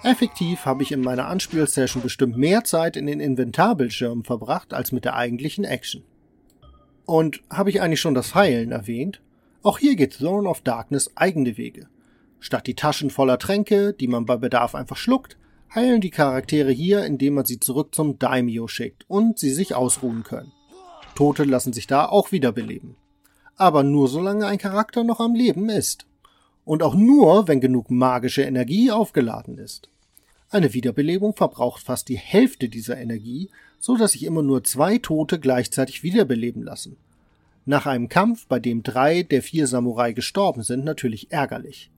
Effektiv habe ich in meiner Anspielsession bestimmt mehr Zeit in den Inventarbildschirmen verbracht als mit der eigentlichen Action. Und habe ich eigentlich schon das Heilen erwähnt? Auch hier geht Throne of Darkness eigene Wege. Statt die Taschen voller Tränke, die man bei Bedarf einfach schluckt, heilen die Charaktere hier, indem man sie zurück zum Daimyo schickt und sie sich ausruhen können. Tote lassen sich da auch wiederbeleben. Aber nur solange ein Charakter noch am Leben ist. Und auch nur, wenn genug magische Energie aufgeladen ist. Eine Wiederbelebung verbraucht fast die Hälfte dieser Energie, so dass sich immer nur zwei Tote gleichzeitig wiederbeleben lassen. Nach einem Kampf, bei dem drei der vier Samurai gestorben sind, natürlich ärgerlich.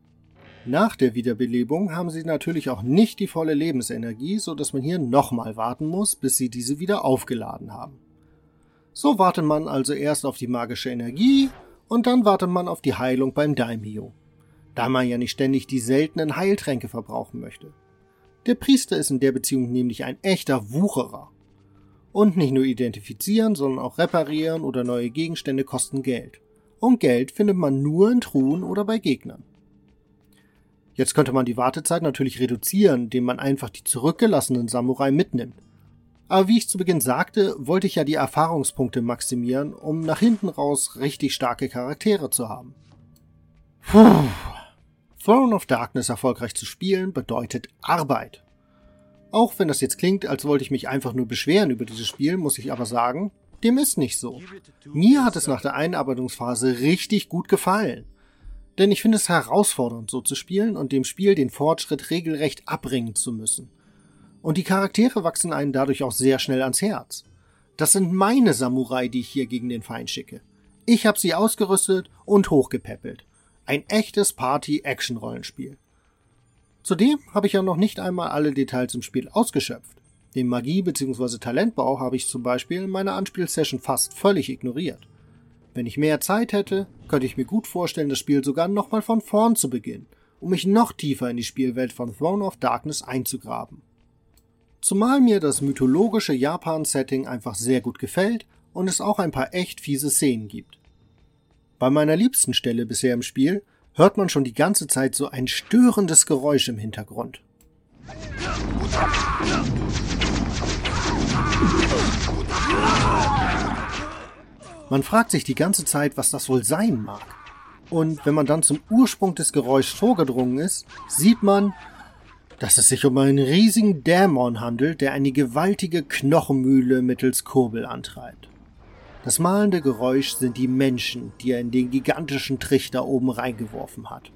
Nach der Wiederbelebung haben sie natürlich auch nicht die volle Lebensenergie, so dass man hier nochmal warten muss, bis sie diese wieder aufgeladen haben. So wartet man also erst auf die magische Energie und dann wartet man auf die Heilung beim Daimyo. Da man ja nicht ständig die seltenen Heiltränke verbrauchen möchte. Der Priester ist in der Beziehung nämlich ein echter Wucherer. Und nicht nur identifizieren, sondern auch reparieren oder neue Gegenstände kosten Geld. Und Geld findet man nur in Truhen oder bei Gegnern. Jetzt könnte man die Wartezeit natürlich reduzieren, indem man einfach die zurückgelassenen Samurai mitnimmt. Aber wie ich zu Beginn sagte, wollte ich ja die Erfahrungspunkte maximieren, um nach hinten raus richtig starke Charaktere zu haben. Puh. Throne of Darkness erfolgreich zu spielen bedeutet Arbeit. Auch wenn das jetzt klingt, als wollte ich mich einfach nur beschweren über dieses Spiel, muss ich aber sagen, dem ist nicht so. Mir hat es nach der Einarbeitungsphase richtig gut gefallen. Denn ich finde es herausfordernd, so zu spielen und dem Spiel den Fortschritt regelrecht abbringen zu müssen. Und die Charaktere wachsen einen dadurch auch sehr schnell ans Herz. Das sind meine Samurai, die ich hier gegen den Feind schicke. Ich habe sie ausgerüstet und hochgepäppelt. Ein echtes Party-Action-Rollenspiel. Zudem habe ich ja noch nicht einmal alle Details im Spiel ausgeschöpft. Den Magie- bzw. Talentbau habe ich zum Beispiel in meiner Anspielsession fast völlig ignoriert. Wenn ich mehr Zeit hätte, könnte ich mir gut vorstellen, das Spiel sogar nochmal von vorn zu beginnen, um mich noch tiefer in die Spielwelt von Throne of Darkness einzugraben. Zumal mir das mythologische Japan-Setting einfach sehr gut gefällt und es auch ein paar echt fiese Szenen gibt. Bei meiner liebsten Stelle bisher im Spiel hört man schon die ganze Zeit so ein störendes Geräusch im Hintergrund. Man fragt sich die ganze Zeit, was das wohl sein mag. Und wenn man dann zum Ursprung des Geräuschs vorgedrungen ist, sieht man, dass es sich um einen riesigen Dämon handelt, der eine gewaltige Knochenmühle mittels Kurbel antreibt. Das malende Geräusch sind die Menschen, die er in den gigantischen Trichter oben reingeworfen hat.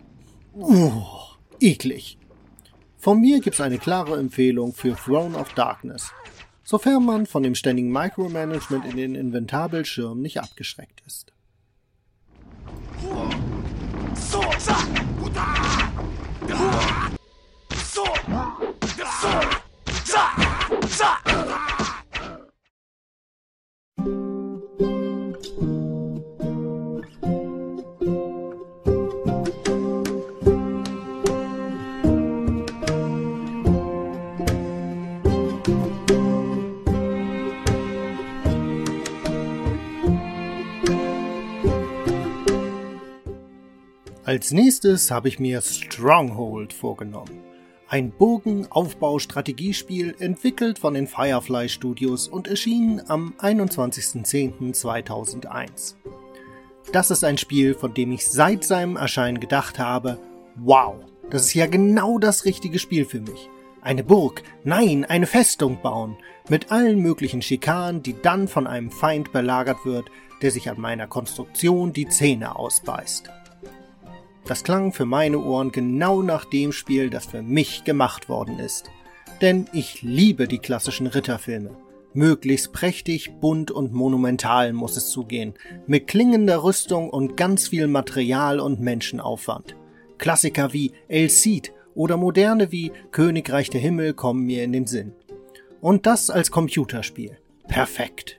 Uh, eklig. Von mir gibt's eine klare Empfehlung für Throne of Darkness sofern man von dem ständigen Micromanagement in den Inventarbildschirmen nicht abgeschreckt ist. Als nächstes habe ich mir Stronghold vorgenommen. Ein Burgenaufbau-Strategiespiel entwickelt von den Firefly Studios und erschienen am 21.10.2001. das ist ein Spiel, von dem ich seit seinem Erscheinen gedacht habe, wow, das ist ja genau das richtige Spiel für mich. Eine Burg, nein, eine Festung bauen, mit allen möglichen Schikanen, die dann von einem Feind belagert wird, der sich an meiner Konstruktion die Zähne ausbeißt. Das klang für meine Ohren genau nach dem Spiel, das für mich gemacht worden ist. Denn ich liebe die klassischen Ritterfilme. Möglichst prächtig, bunt und monumental muss es zugehen, mit klingender Rüstung und ganz viel Material und Menschenaufwand. Klassiker wie El Cid oder moderne wie Königreich der Himmel kommen mir in den Sinn. Und das als Computerspiel. Perfekt.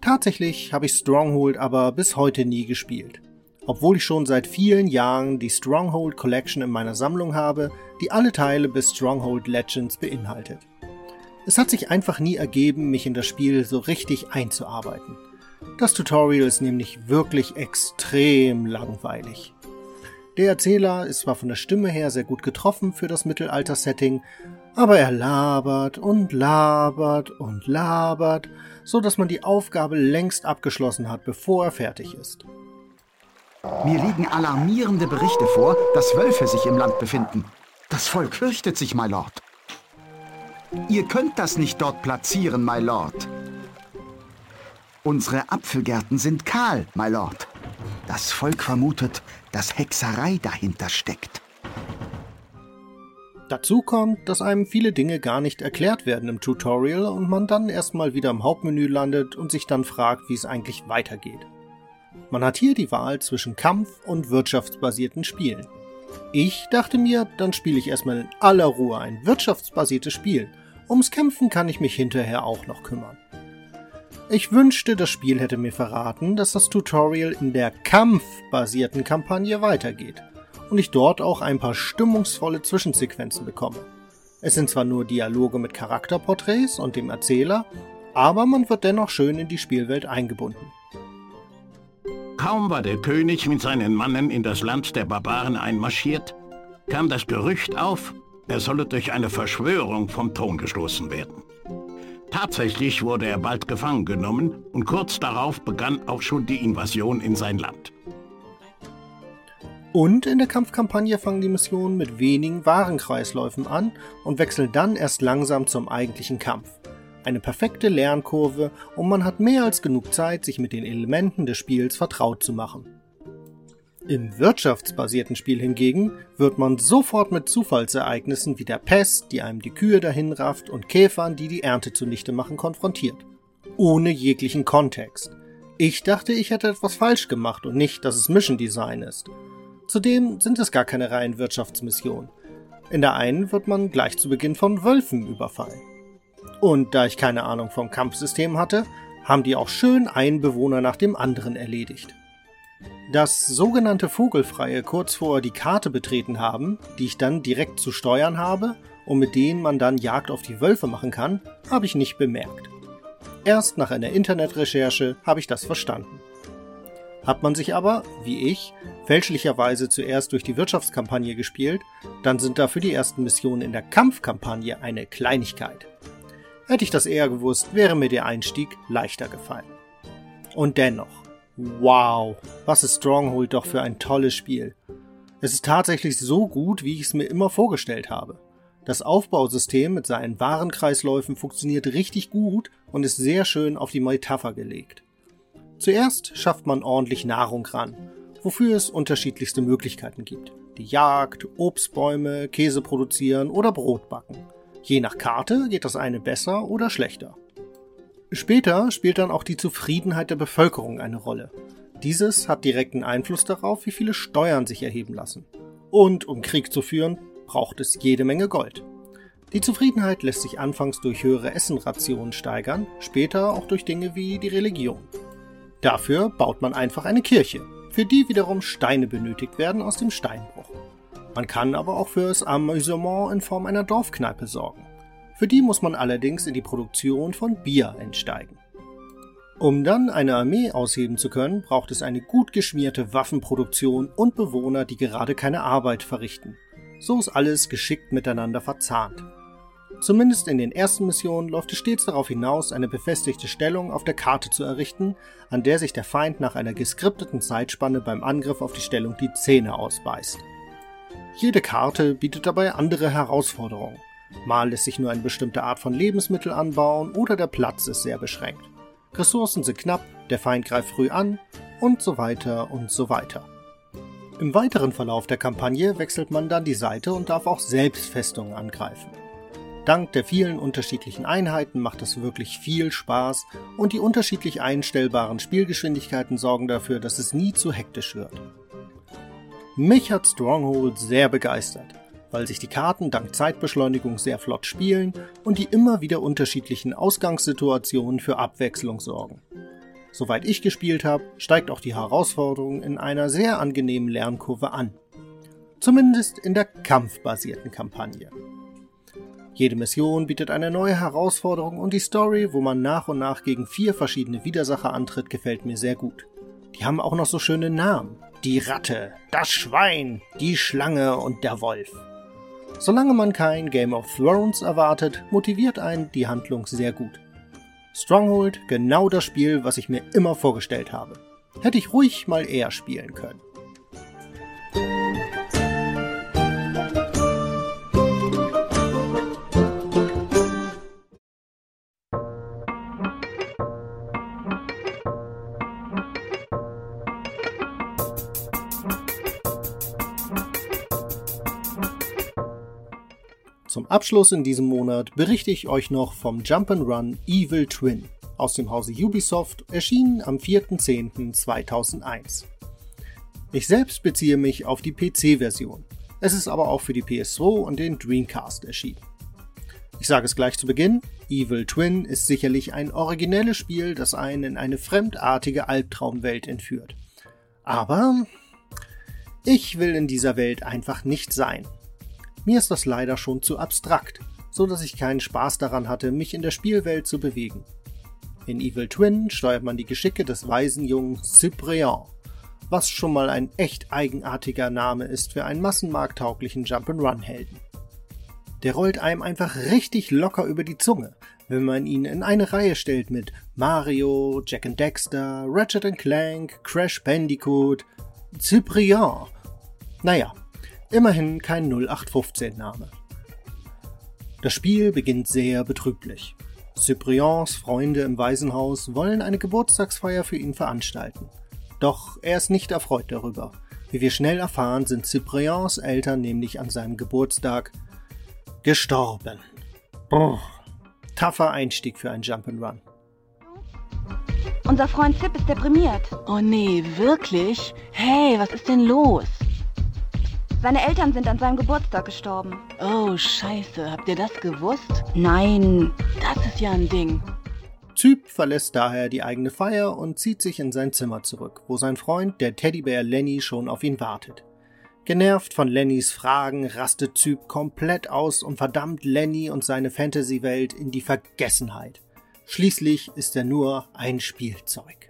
Tatsächlich habe ich Stronghold aber bis heute nie gespielt. Obwohl ich schon seit vielen Jahren die Stronghold Collection in meiner Sammlung habe, die alle Teile bis Stronghold Legends beinhaltet. Es hat sich einfach nie ergeben, mich in das Spiel so richtig einzuarbeiten. Das Tutorial ist nämlich wirklich extrem langweilig. Der Erzähler ist zwar von der Stimme her sehr gut getroffen für das Mittelalter-Setting, aber er labert und labert und labert, so dass man die Aufgabe längst abgeschlossen hat, bevor er fertig ist. Mir liegen alarmierende Berichte vor, dass Wölfe sich im Land befinden. Das Volk fürchtet sich, my Lord. Ihr könnt das nicht dort platzieren, my Lord. Unsere Apfelgärten sind kahl, my Lord. Das Volk vermutet, dass Hexerei dahinter steckt. Dazu kommt, dass einem viele Dinge gar nicht erklärt werden im Tutorial und man dann erstmal wieder im Hauptmenü landet und sich dann fragt, wie es eigentlich weitergeht. Man hat hier die Wahl zwischen Kampf- und wirtschaftsbasierten Spielen. Ich dachte mir, dann spiele ich erstmal in aller Ruhe ein wirtschaftsbasiertes Spiel. Ums Kämpfen kann ich mich hinterher auch noch kümmern. Ich wünschte, das Spiel hätte mir verraten, dass das Tutorial in der kampfbasierten Kampagne weitergeht und ich dort auch ein paar stimmungsvolle Zwischensequenzen bekomme. Es sind zwar nur Dialoge mit Charakterporträts und dem Erzähler, aber man wird dennoch schön in die Spielwelt eingebunden. Kaum war der König mit seinen Mannen in das Land der Barbaren einmarschiert, kam das Gerücht auf, er solle durch eine Verschwörung vom Thron gestoßen werden. Tatsächlich wurde er bald gefangen genommen und kurz darauf begann auch schon die Invasion in sein Land. Und in der Kampfkampagne fangen die Missionen mit wenigen Warenkreisläufen an und wechseln dann erst langsam zum eigentlichen Kampf eine perfekte Lernkurve und man hat mehr als genug Zeit, sich mit den Elementen des Spiels vertraut zu machen. Im wirtschaftsbasierten Spiel hingegen wird man sofort mit Zufallsereignissen wie der Pest, die einem die Kühe dahin rafft, und Käfern, die die Ernte zunichte machen, konfrontiert. Ohne jeglichen Kontext. Ich dachte, ich hätte etwas falsch gemacht und nicht, dass es Mission Design ist. Zudem sind es gar keine reinen Wirtschaftsmissionen. In der einen wird man gleich zu Beginn von Wölfen überfallen. Und da ich keine Ahnung vom Kampfsystem hatte, haben die auch schön einen Bewohner nach dem anderen erledigt. Das sogenannte Vogelfreie kurz vor die Karte betreten haben, die ich dann direkt zu steuern habe und mit denen man dann Jagd auf die Wölfe machen kann, habe ich nicht bemerkt. Erst nach einer Internetrecherche habe ich das verstanden. Hat man sich aber, wie ich, fälschlicherweise zuerst durch die Wirtschaftskampagne gespielt, dann sind dafür die ersten Missionen in der Kampfkampagne eine Kleinigkeit. Hätte ich das eher gewusst, wäre mir der Einstieg leichter gefallen. Und dennoch, wow, was ist Stronghold doch für ein tolles Spiel. Es ist tatsächlich so gut, wie ich es mir immer vorgestellt habe. Das Aufbausystem mit seinen Warenkreisläufen funktioniert richtig gut und ist sehr schön auf die Metapher gelegt. Zuerst schafft man ordentlich Nahrung ran, wofür es unterschiedlichste Möglichkeiten gibt. Die Jagd, Obstbäume, Käse produzieren oder Brot backen. Je nach Karte geht das eine besser oder schlechter. Später spielt dann auch die Zufriedenheit der Bevölkerung eine Rolle. Dieses hat direkten Einfluss darauf, wie viele Steuern sich erheben lassen. Und um Krieg zu führen, braucht es jede Menge Gold. Die Zufriedenheit lässt sich anfangs durch höhere Essenrationen steigern, später auch durch Dinge wie die Religion. Dafür baut man einfach eine Kirche, für die wiederum Steine benötigt werden aus dem Steinbruch. Man kann aber auch fürs Amüsement in Form einer Dorfkneipe sorgen. Für die muss man allerdings in die Produktion von Bier einsteigen. Um dann eine Armee ausheben zu können, braucht es eine gut geschmierte Waffenproduktion und Bewohner, die gerade keine Arbeit verrichten. So ist alles geschickt miteinander verzahnt. Zumindest in den ersten Missionen läuft es stets darauf hinaus, eine befestigte Stellung auf der Karte zu errichten, an der sich der Feind nach einer geskripteten Zeitspanne beim Angriff auf die Stellung die Zähne ausbeißt. Jede Karte bietet dabei andere Herausforderungen. Mal lässt sich nur eine bestimmte Art von Lebensmittel anbauen oder der Platz ist sehr beschränkt. Ressourcen sind knapp, der Feind greift früh an und so weiter und so weiter. Im weiteren Verlauf der Kampagne wechselt man dann die Seite und darf auch selbst Festungen angreifen. Dank der vielen unterschiedlichen Einheiten macht es wirklich viel Spaß und die unterschiedlich einstellbaren Spielgeschwindigkeiten sorgen dafür, dass es nie zu hektisch wird. Mich hat Stronghold sehr begeistert, weil sich die Karten dank Zeitbeschleunigung sehr flott spielen und die immer wieder unterschiedlichen Ausgangssituationen für Abwechslung sorgen. Soweit ich gespielt habe, steigt auch die Herausforderung in einer sehr angenehmen Lernkurve an. Zumindest in der kampfbasierten Kampagne. Jede Mission bietet eine neue Herausforderung und die Story, wo man nach und nach gegen vier verschiedene Widersacher antritt, gefällt mir sehr gut. Die haben auch noch so schöne Namen. Die Ratte, das Schwein, die Schlange und der Wolf. Solange man kein Game of Thrones erwartet, motiviert einen die Handlung sehr gut. Stronghold, genau das Spiel, was ich mir immer vorgestellt habe. Hätte ich ruhig mal eher spielen können. Abschluss in diesem Monat berichte ich euch noch vom Jump'n'Run Evil Twin aus dem Hause Ubisoft, erschienen am 4.10.2001. Ich selbst beziehe mich auf die PC-Version. Es ist aber auch für die PS2 und den Dreamcast erschienen. Ich sage es gleich zu Beginn, Evil Twin ist sicherlich ein originelles Spiel, das einen in eine fremdartige Albtraumwelt entführt. Aber ich will in dieser Welt einfach nicht sein mir ist das leider schon zu abstrakt, so dass ich keinen Spaß daran hatte, mich in der Spielwelt zu bewegen. In Evil Twin steuert man die Geschicke des weisen Jungen Cyprien, was schon mal ein echt eigenartiger Name ist für einen massenmarkttauglichen Jump'n'Run-Helden. Der rollt einem einfach richtig locker über die Zunge, wenn man ihn in eine Reihe stellt mit Mario, Jack and Dexter, Ratchet Clank, Crash Bandicoot, Cyprien. Naja, Immerhin kein 0815-Name. Das Spiel beginnt sehr betrüblich. Cypriens Freunde im Waisenhaus wollen eine Geburtstagsfeier für ihn veranstalten. Doch er ist nicht erfreut darüber. Wie wir schnell erfahren, sind Cypriens Eltern nämlich an seinem Geburtstag gestorben. Brr. Taffer Einstieg für ein Jump'n'Run. Unser Freund Zip ist deprimiert. Oh nee, wirklich? Hey, was ist denn los? Seine Eltern sind an seinem Geburtstag gestorben. Oh, scheiße. Habt ihr das gewusst? Nein. Das ist ja ein Ding. Typ verlässt daher die eigene Feier und zieht sich in sein Zimmer zurück, wo sein Freund, der Teddybär Lenny, schon auf ihn wartet. Genervt von Lennys Fragen rastet Typ komplett aus und verdammt Lenny und seine Fantasy-Welt in die Vergessenheit. Schließlich ist er nur ein Spielzeug.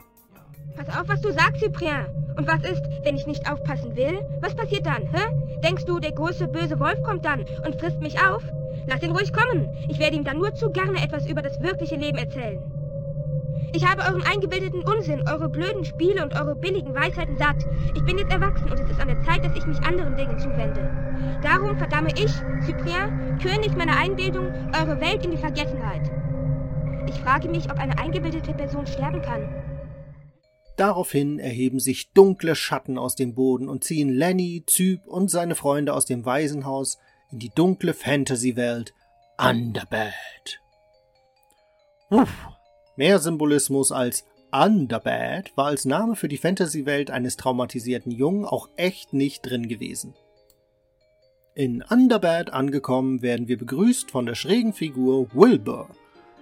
Pass auf, was du sagst, Cyprien. Und was ist, wenn ich nicht aufpassen will? Was passiert dann, hä? Denkst du, der große böse Wolf kommt dann und frisst mich auf? Lass ihn ruhig kommen. Ich werde ihm dann nur zu gerne etwas über das wirkliche Leben erzählen. Ich habe euren eingebildeten Unsinn, eure blöden Spiele und eure billigen Weisheiten satt. Ich bin jetzt erwachsen und es ist an der Zeit, dass ich mich anderen Dingen zuwende. Darum verdamme ich, Cyprien, König meiner Einbildung, eure Welt in die Vergessenheit. Ich frage mich, ob eine eingebildete Person sterben kann. Daraufhin erheben sich dunkle Schatten aus dem Boden und ziehen Lenny, Zyb und seine Freunde aus dem Waisenhaus in die dunkle Fantasy-Welt Underbad. Uff, mehr Symbolismus als Underbad war als Name für die Fantasy-Welt eines traumatisierten Jungen auch echt nicht drin gewesen. In Underbad angekommen werden wir begrüßt von der schrägen Figur Wilbur,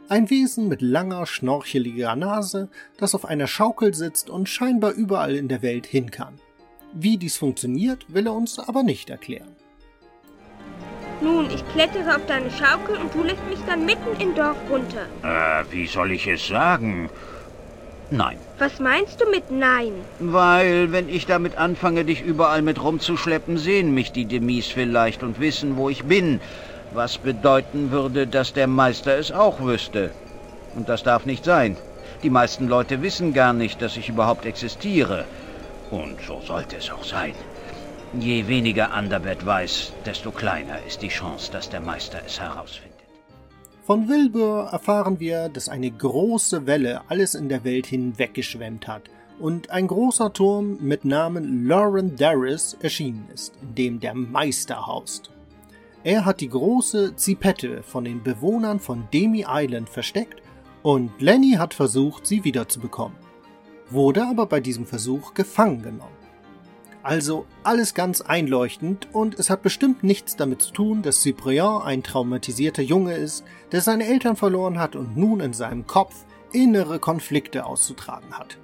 ein Wesen mit langer, schnorcheliger Nase, das auf einer Schaukel sitzt und scheinbar überall in der Welt hin kann. Wie dies funktioniert, will er uns aber nicht erklären. Nun, ich klettere auf deine Schaukel und du lässt mich dann mitten im Dorf runter. Äh, wie soll ich es sagen? Nein. Was meinst du mit Nein? Weil, wenn ich damit anfange, dich überall mit rumzuschleppen, sehen mich die Demis vielleicht und wissen, wo ich bin. Was bedeuten würde, dass der Meister es auch wüsste. Und das darf nicht sein. Die meisten Leute wissen gar nicht, dass ich überhaupt existiere. Und so sollte es auch sein. Je weniger Underbed weiß, desto kleiner ist die Chance, dass der Meister es herausfindet. Von Wilbur erfahren wir, dass eine große Welle alles in der Welt hinweggeschwemmt hat und ein großer Turm mit Namen Lauren Darris erschienen ist, in dem der Meister haust. Er hat die große Zipette von den Bewohnern von Demi Island versteckt und Lenny hat versucht, sie wiederzubekommen, wurde aber bei diesem Versuch gefangen genommen. Also alles ganz einleuchtend und es hat bestimmt nichts damit zu tun, dass Cyprien ein traumatisierter Junge ist, der seine Eltern verloren hat und nun in seinem Kopf innere Konflikte auszutragen hat.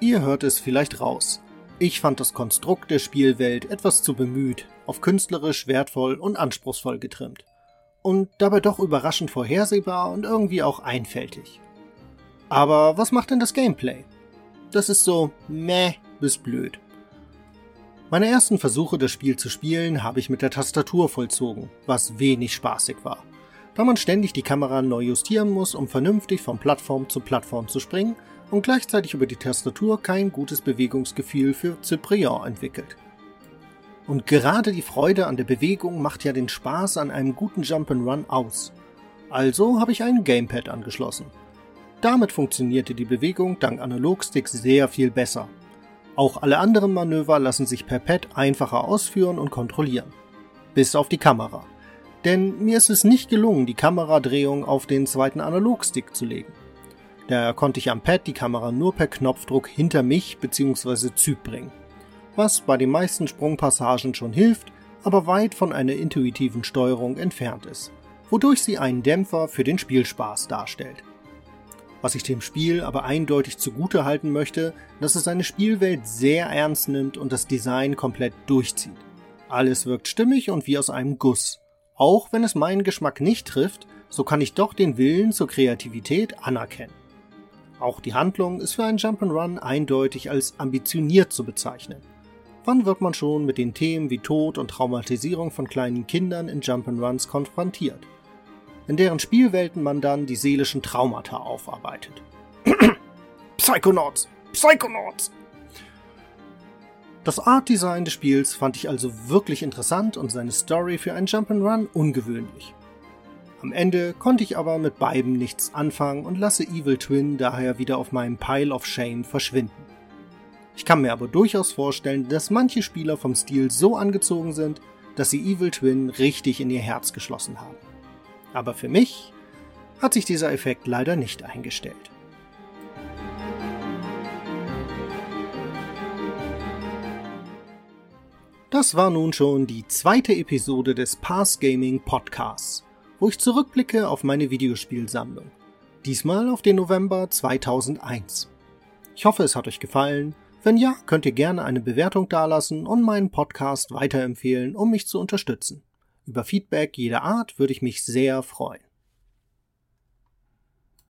Ihr hört es vielleicht raus. Ich fand das Konstrukt der Spielwelt etwas zu bemüht, auf künstlerisch wertvoll und anspruchsvoll getrimmt. Und dabei doch überraschend vorhersehbar und irgendwie auch einfältig. Aber was macht denn das Gameplay? Das ist so meh bis blöd. Meine ersten Versuche, das Spiel zu spielen, habe ich mit der Tastatur vollzogen, was wenig spaßig war. Da man ständig die Kamera neu justieren muss, um vernünftig von Plattform zu Plattform zu springen und gleichzeitig über die Tastatur kein gutes Bewegungsgefühl für Cyprien entwickelt. Und gerade die Freude an der Bewegung macht ja den Spaß an einem guten Jump'n'Run aus. Also habe ich ein Gamepad angeschlossen. Damit funktionierte die Bewegung dank Analogsticks sehr viel besser. Auch alle anderen Manöver lassen sich per Pad einfacher ausführen und kontrollieren. Bis auf die Kamera. Denn mir ist es nicht gelungen, die Kameradrehung auf den zweiten Analogstick zu legen. Da konnte ich am Pad die Kamera nur per Knopfdruck hinter mich bzw. Zug bringen. Was bei den meisten Sprungpassagen schon hilft, aber weit von einer intuitiven Steuerung entfernt ist, wodurch sie einen Dämpfer für den Spielspaß darstellt. Was ich dem Spiel aber eindeutig zugute halten möchte, dass es seine Spielwelt sehr ernst nimmt und das Design komplett durchzieht. Alles wirkt stimmig und wie aus einem Guss. Auch wenn es meinen Geschmack nicht trifft, so kann ich doch den Willen zur Kreativität anerkennen. Auch die Handlung ist für einen Jump'n'Run eindeutig als ambitioniert zu bezeichnen. Wann wird man schon mit den Themen wie Tod und Traumatisierung von kleinen Kindern in Jump'n'Runs konfrontiert? In deren Spielwelten man dann die seelischen Traumata aufarbeitet. [CLEARS THROAT] Psychonauts! Psychonauts! Das Art-Design des Spiels fand ich also wirklich interessant und seine Story für ein Jump'n'Run ungewöhnlich. Am Ende konnte ich aber mit beiden nichts anfangen und lasse Evil Twin daher wieder auf meinem Pile of Shame verschwinden. Ich kann mir aber durchaus vorstellen, dass manche Spieler vom Stil so angezogen sind, dass sie Evil Twin richtig in ihr Herz geschlossen haben. Aber für mich hat sich dieser Effekt leider nicht eingestellt. Das war nun schon die zweite Episode des Pass Gaming Podcasts wo ich zurückblicke auf meine Videospielsammlung. Diesmal auf den November 2001. Ich hoffe, es hat euch gefallen. Wenn ja, könnt ihr gerne eine Bewertung dalassen und meinen Podcast weiterempfehlen, um mich zu unterstützen. Über Feedback jeder Art würde ich mich sehr freuen.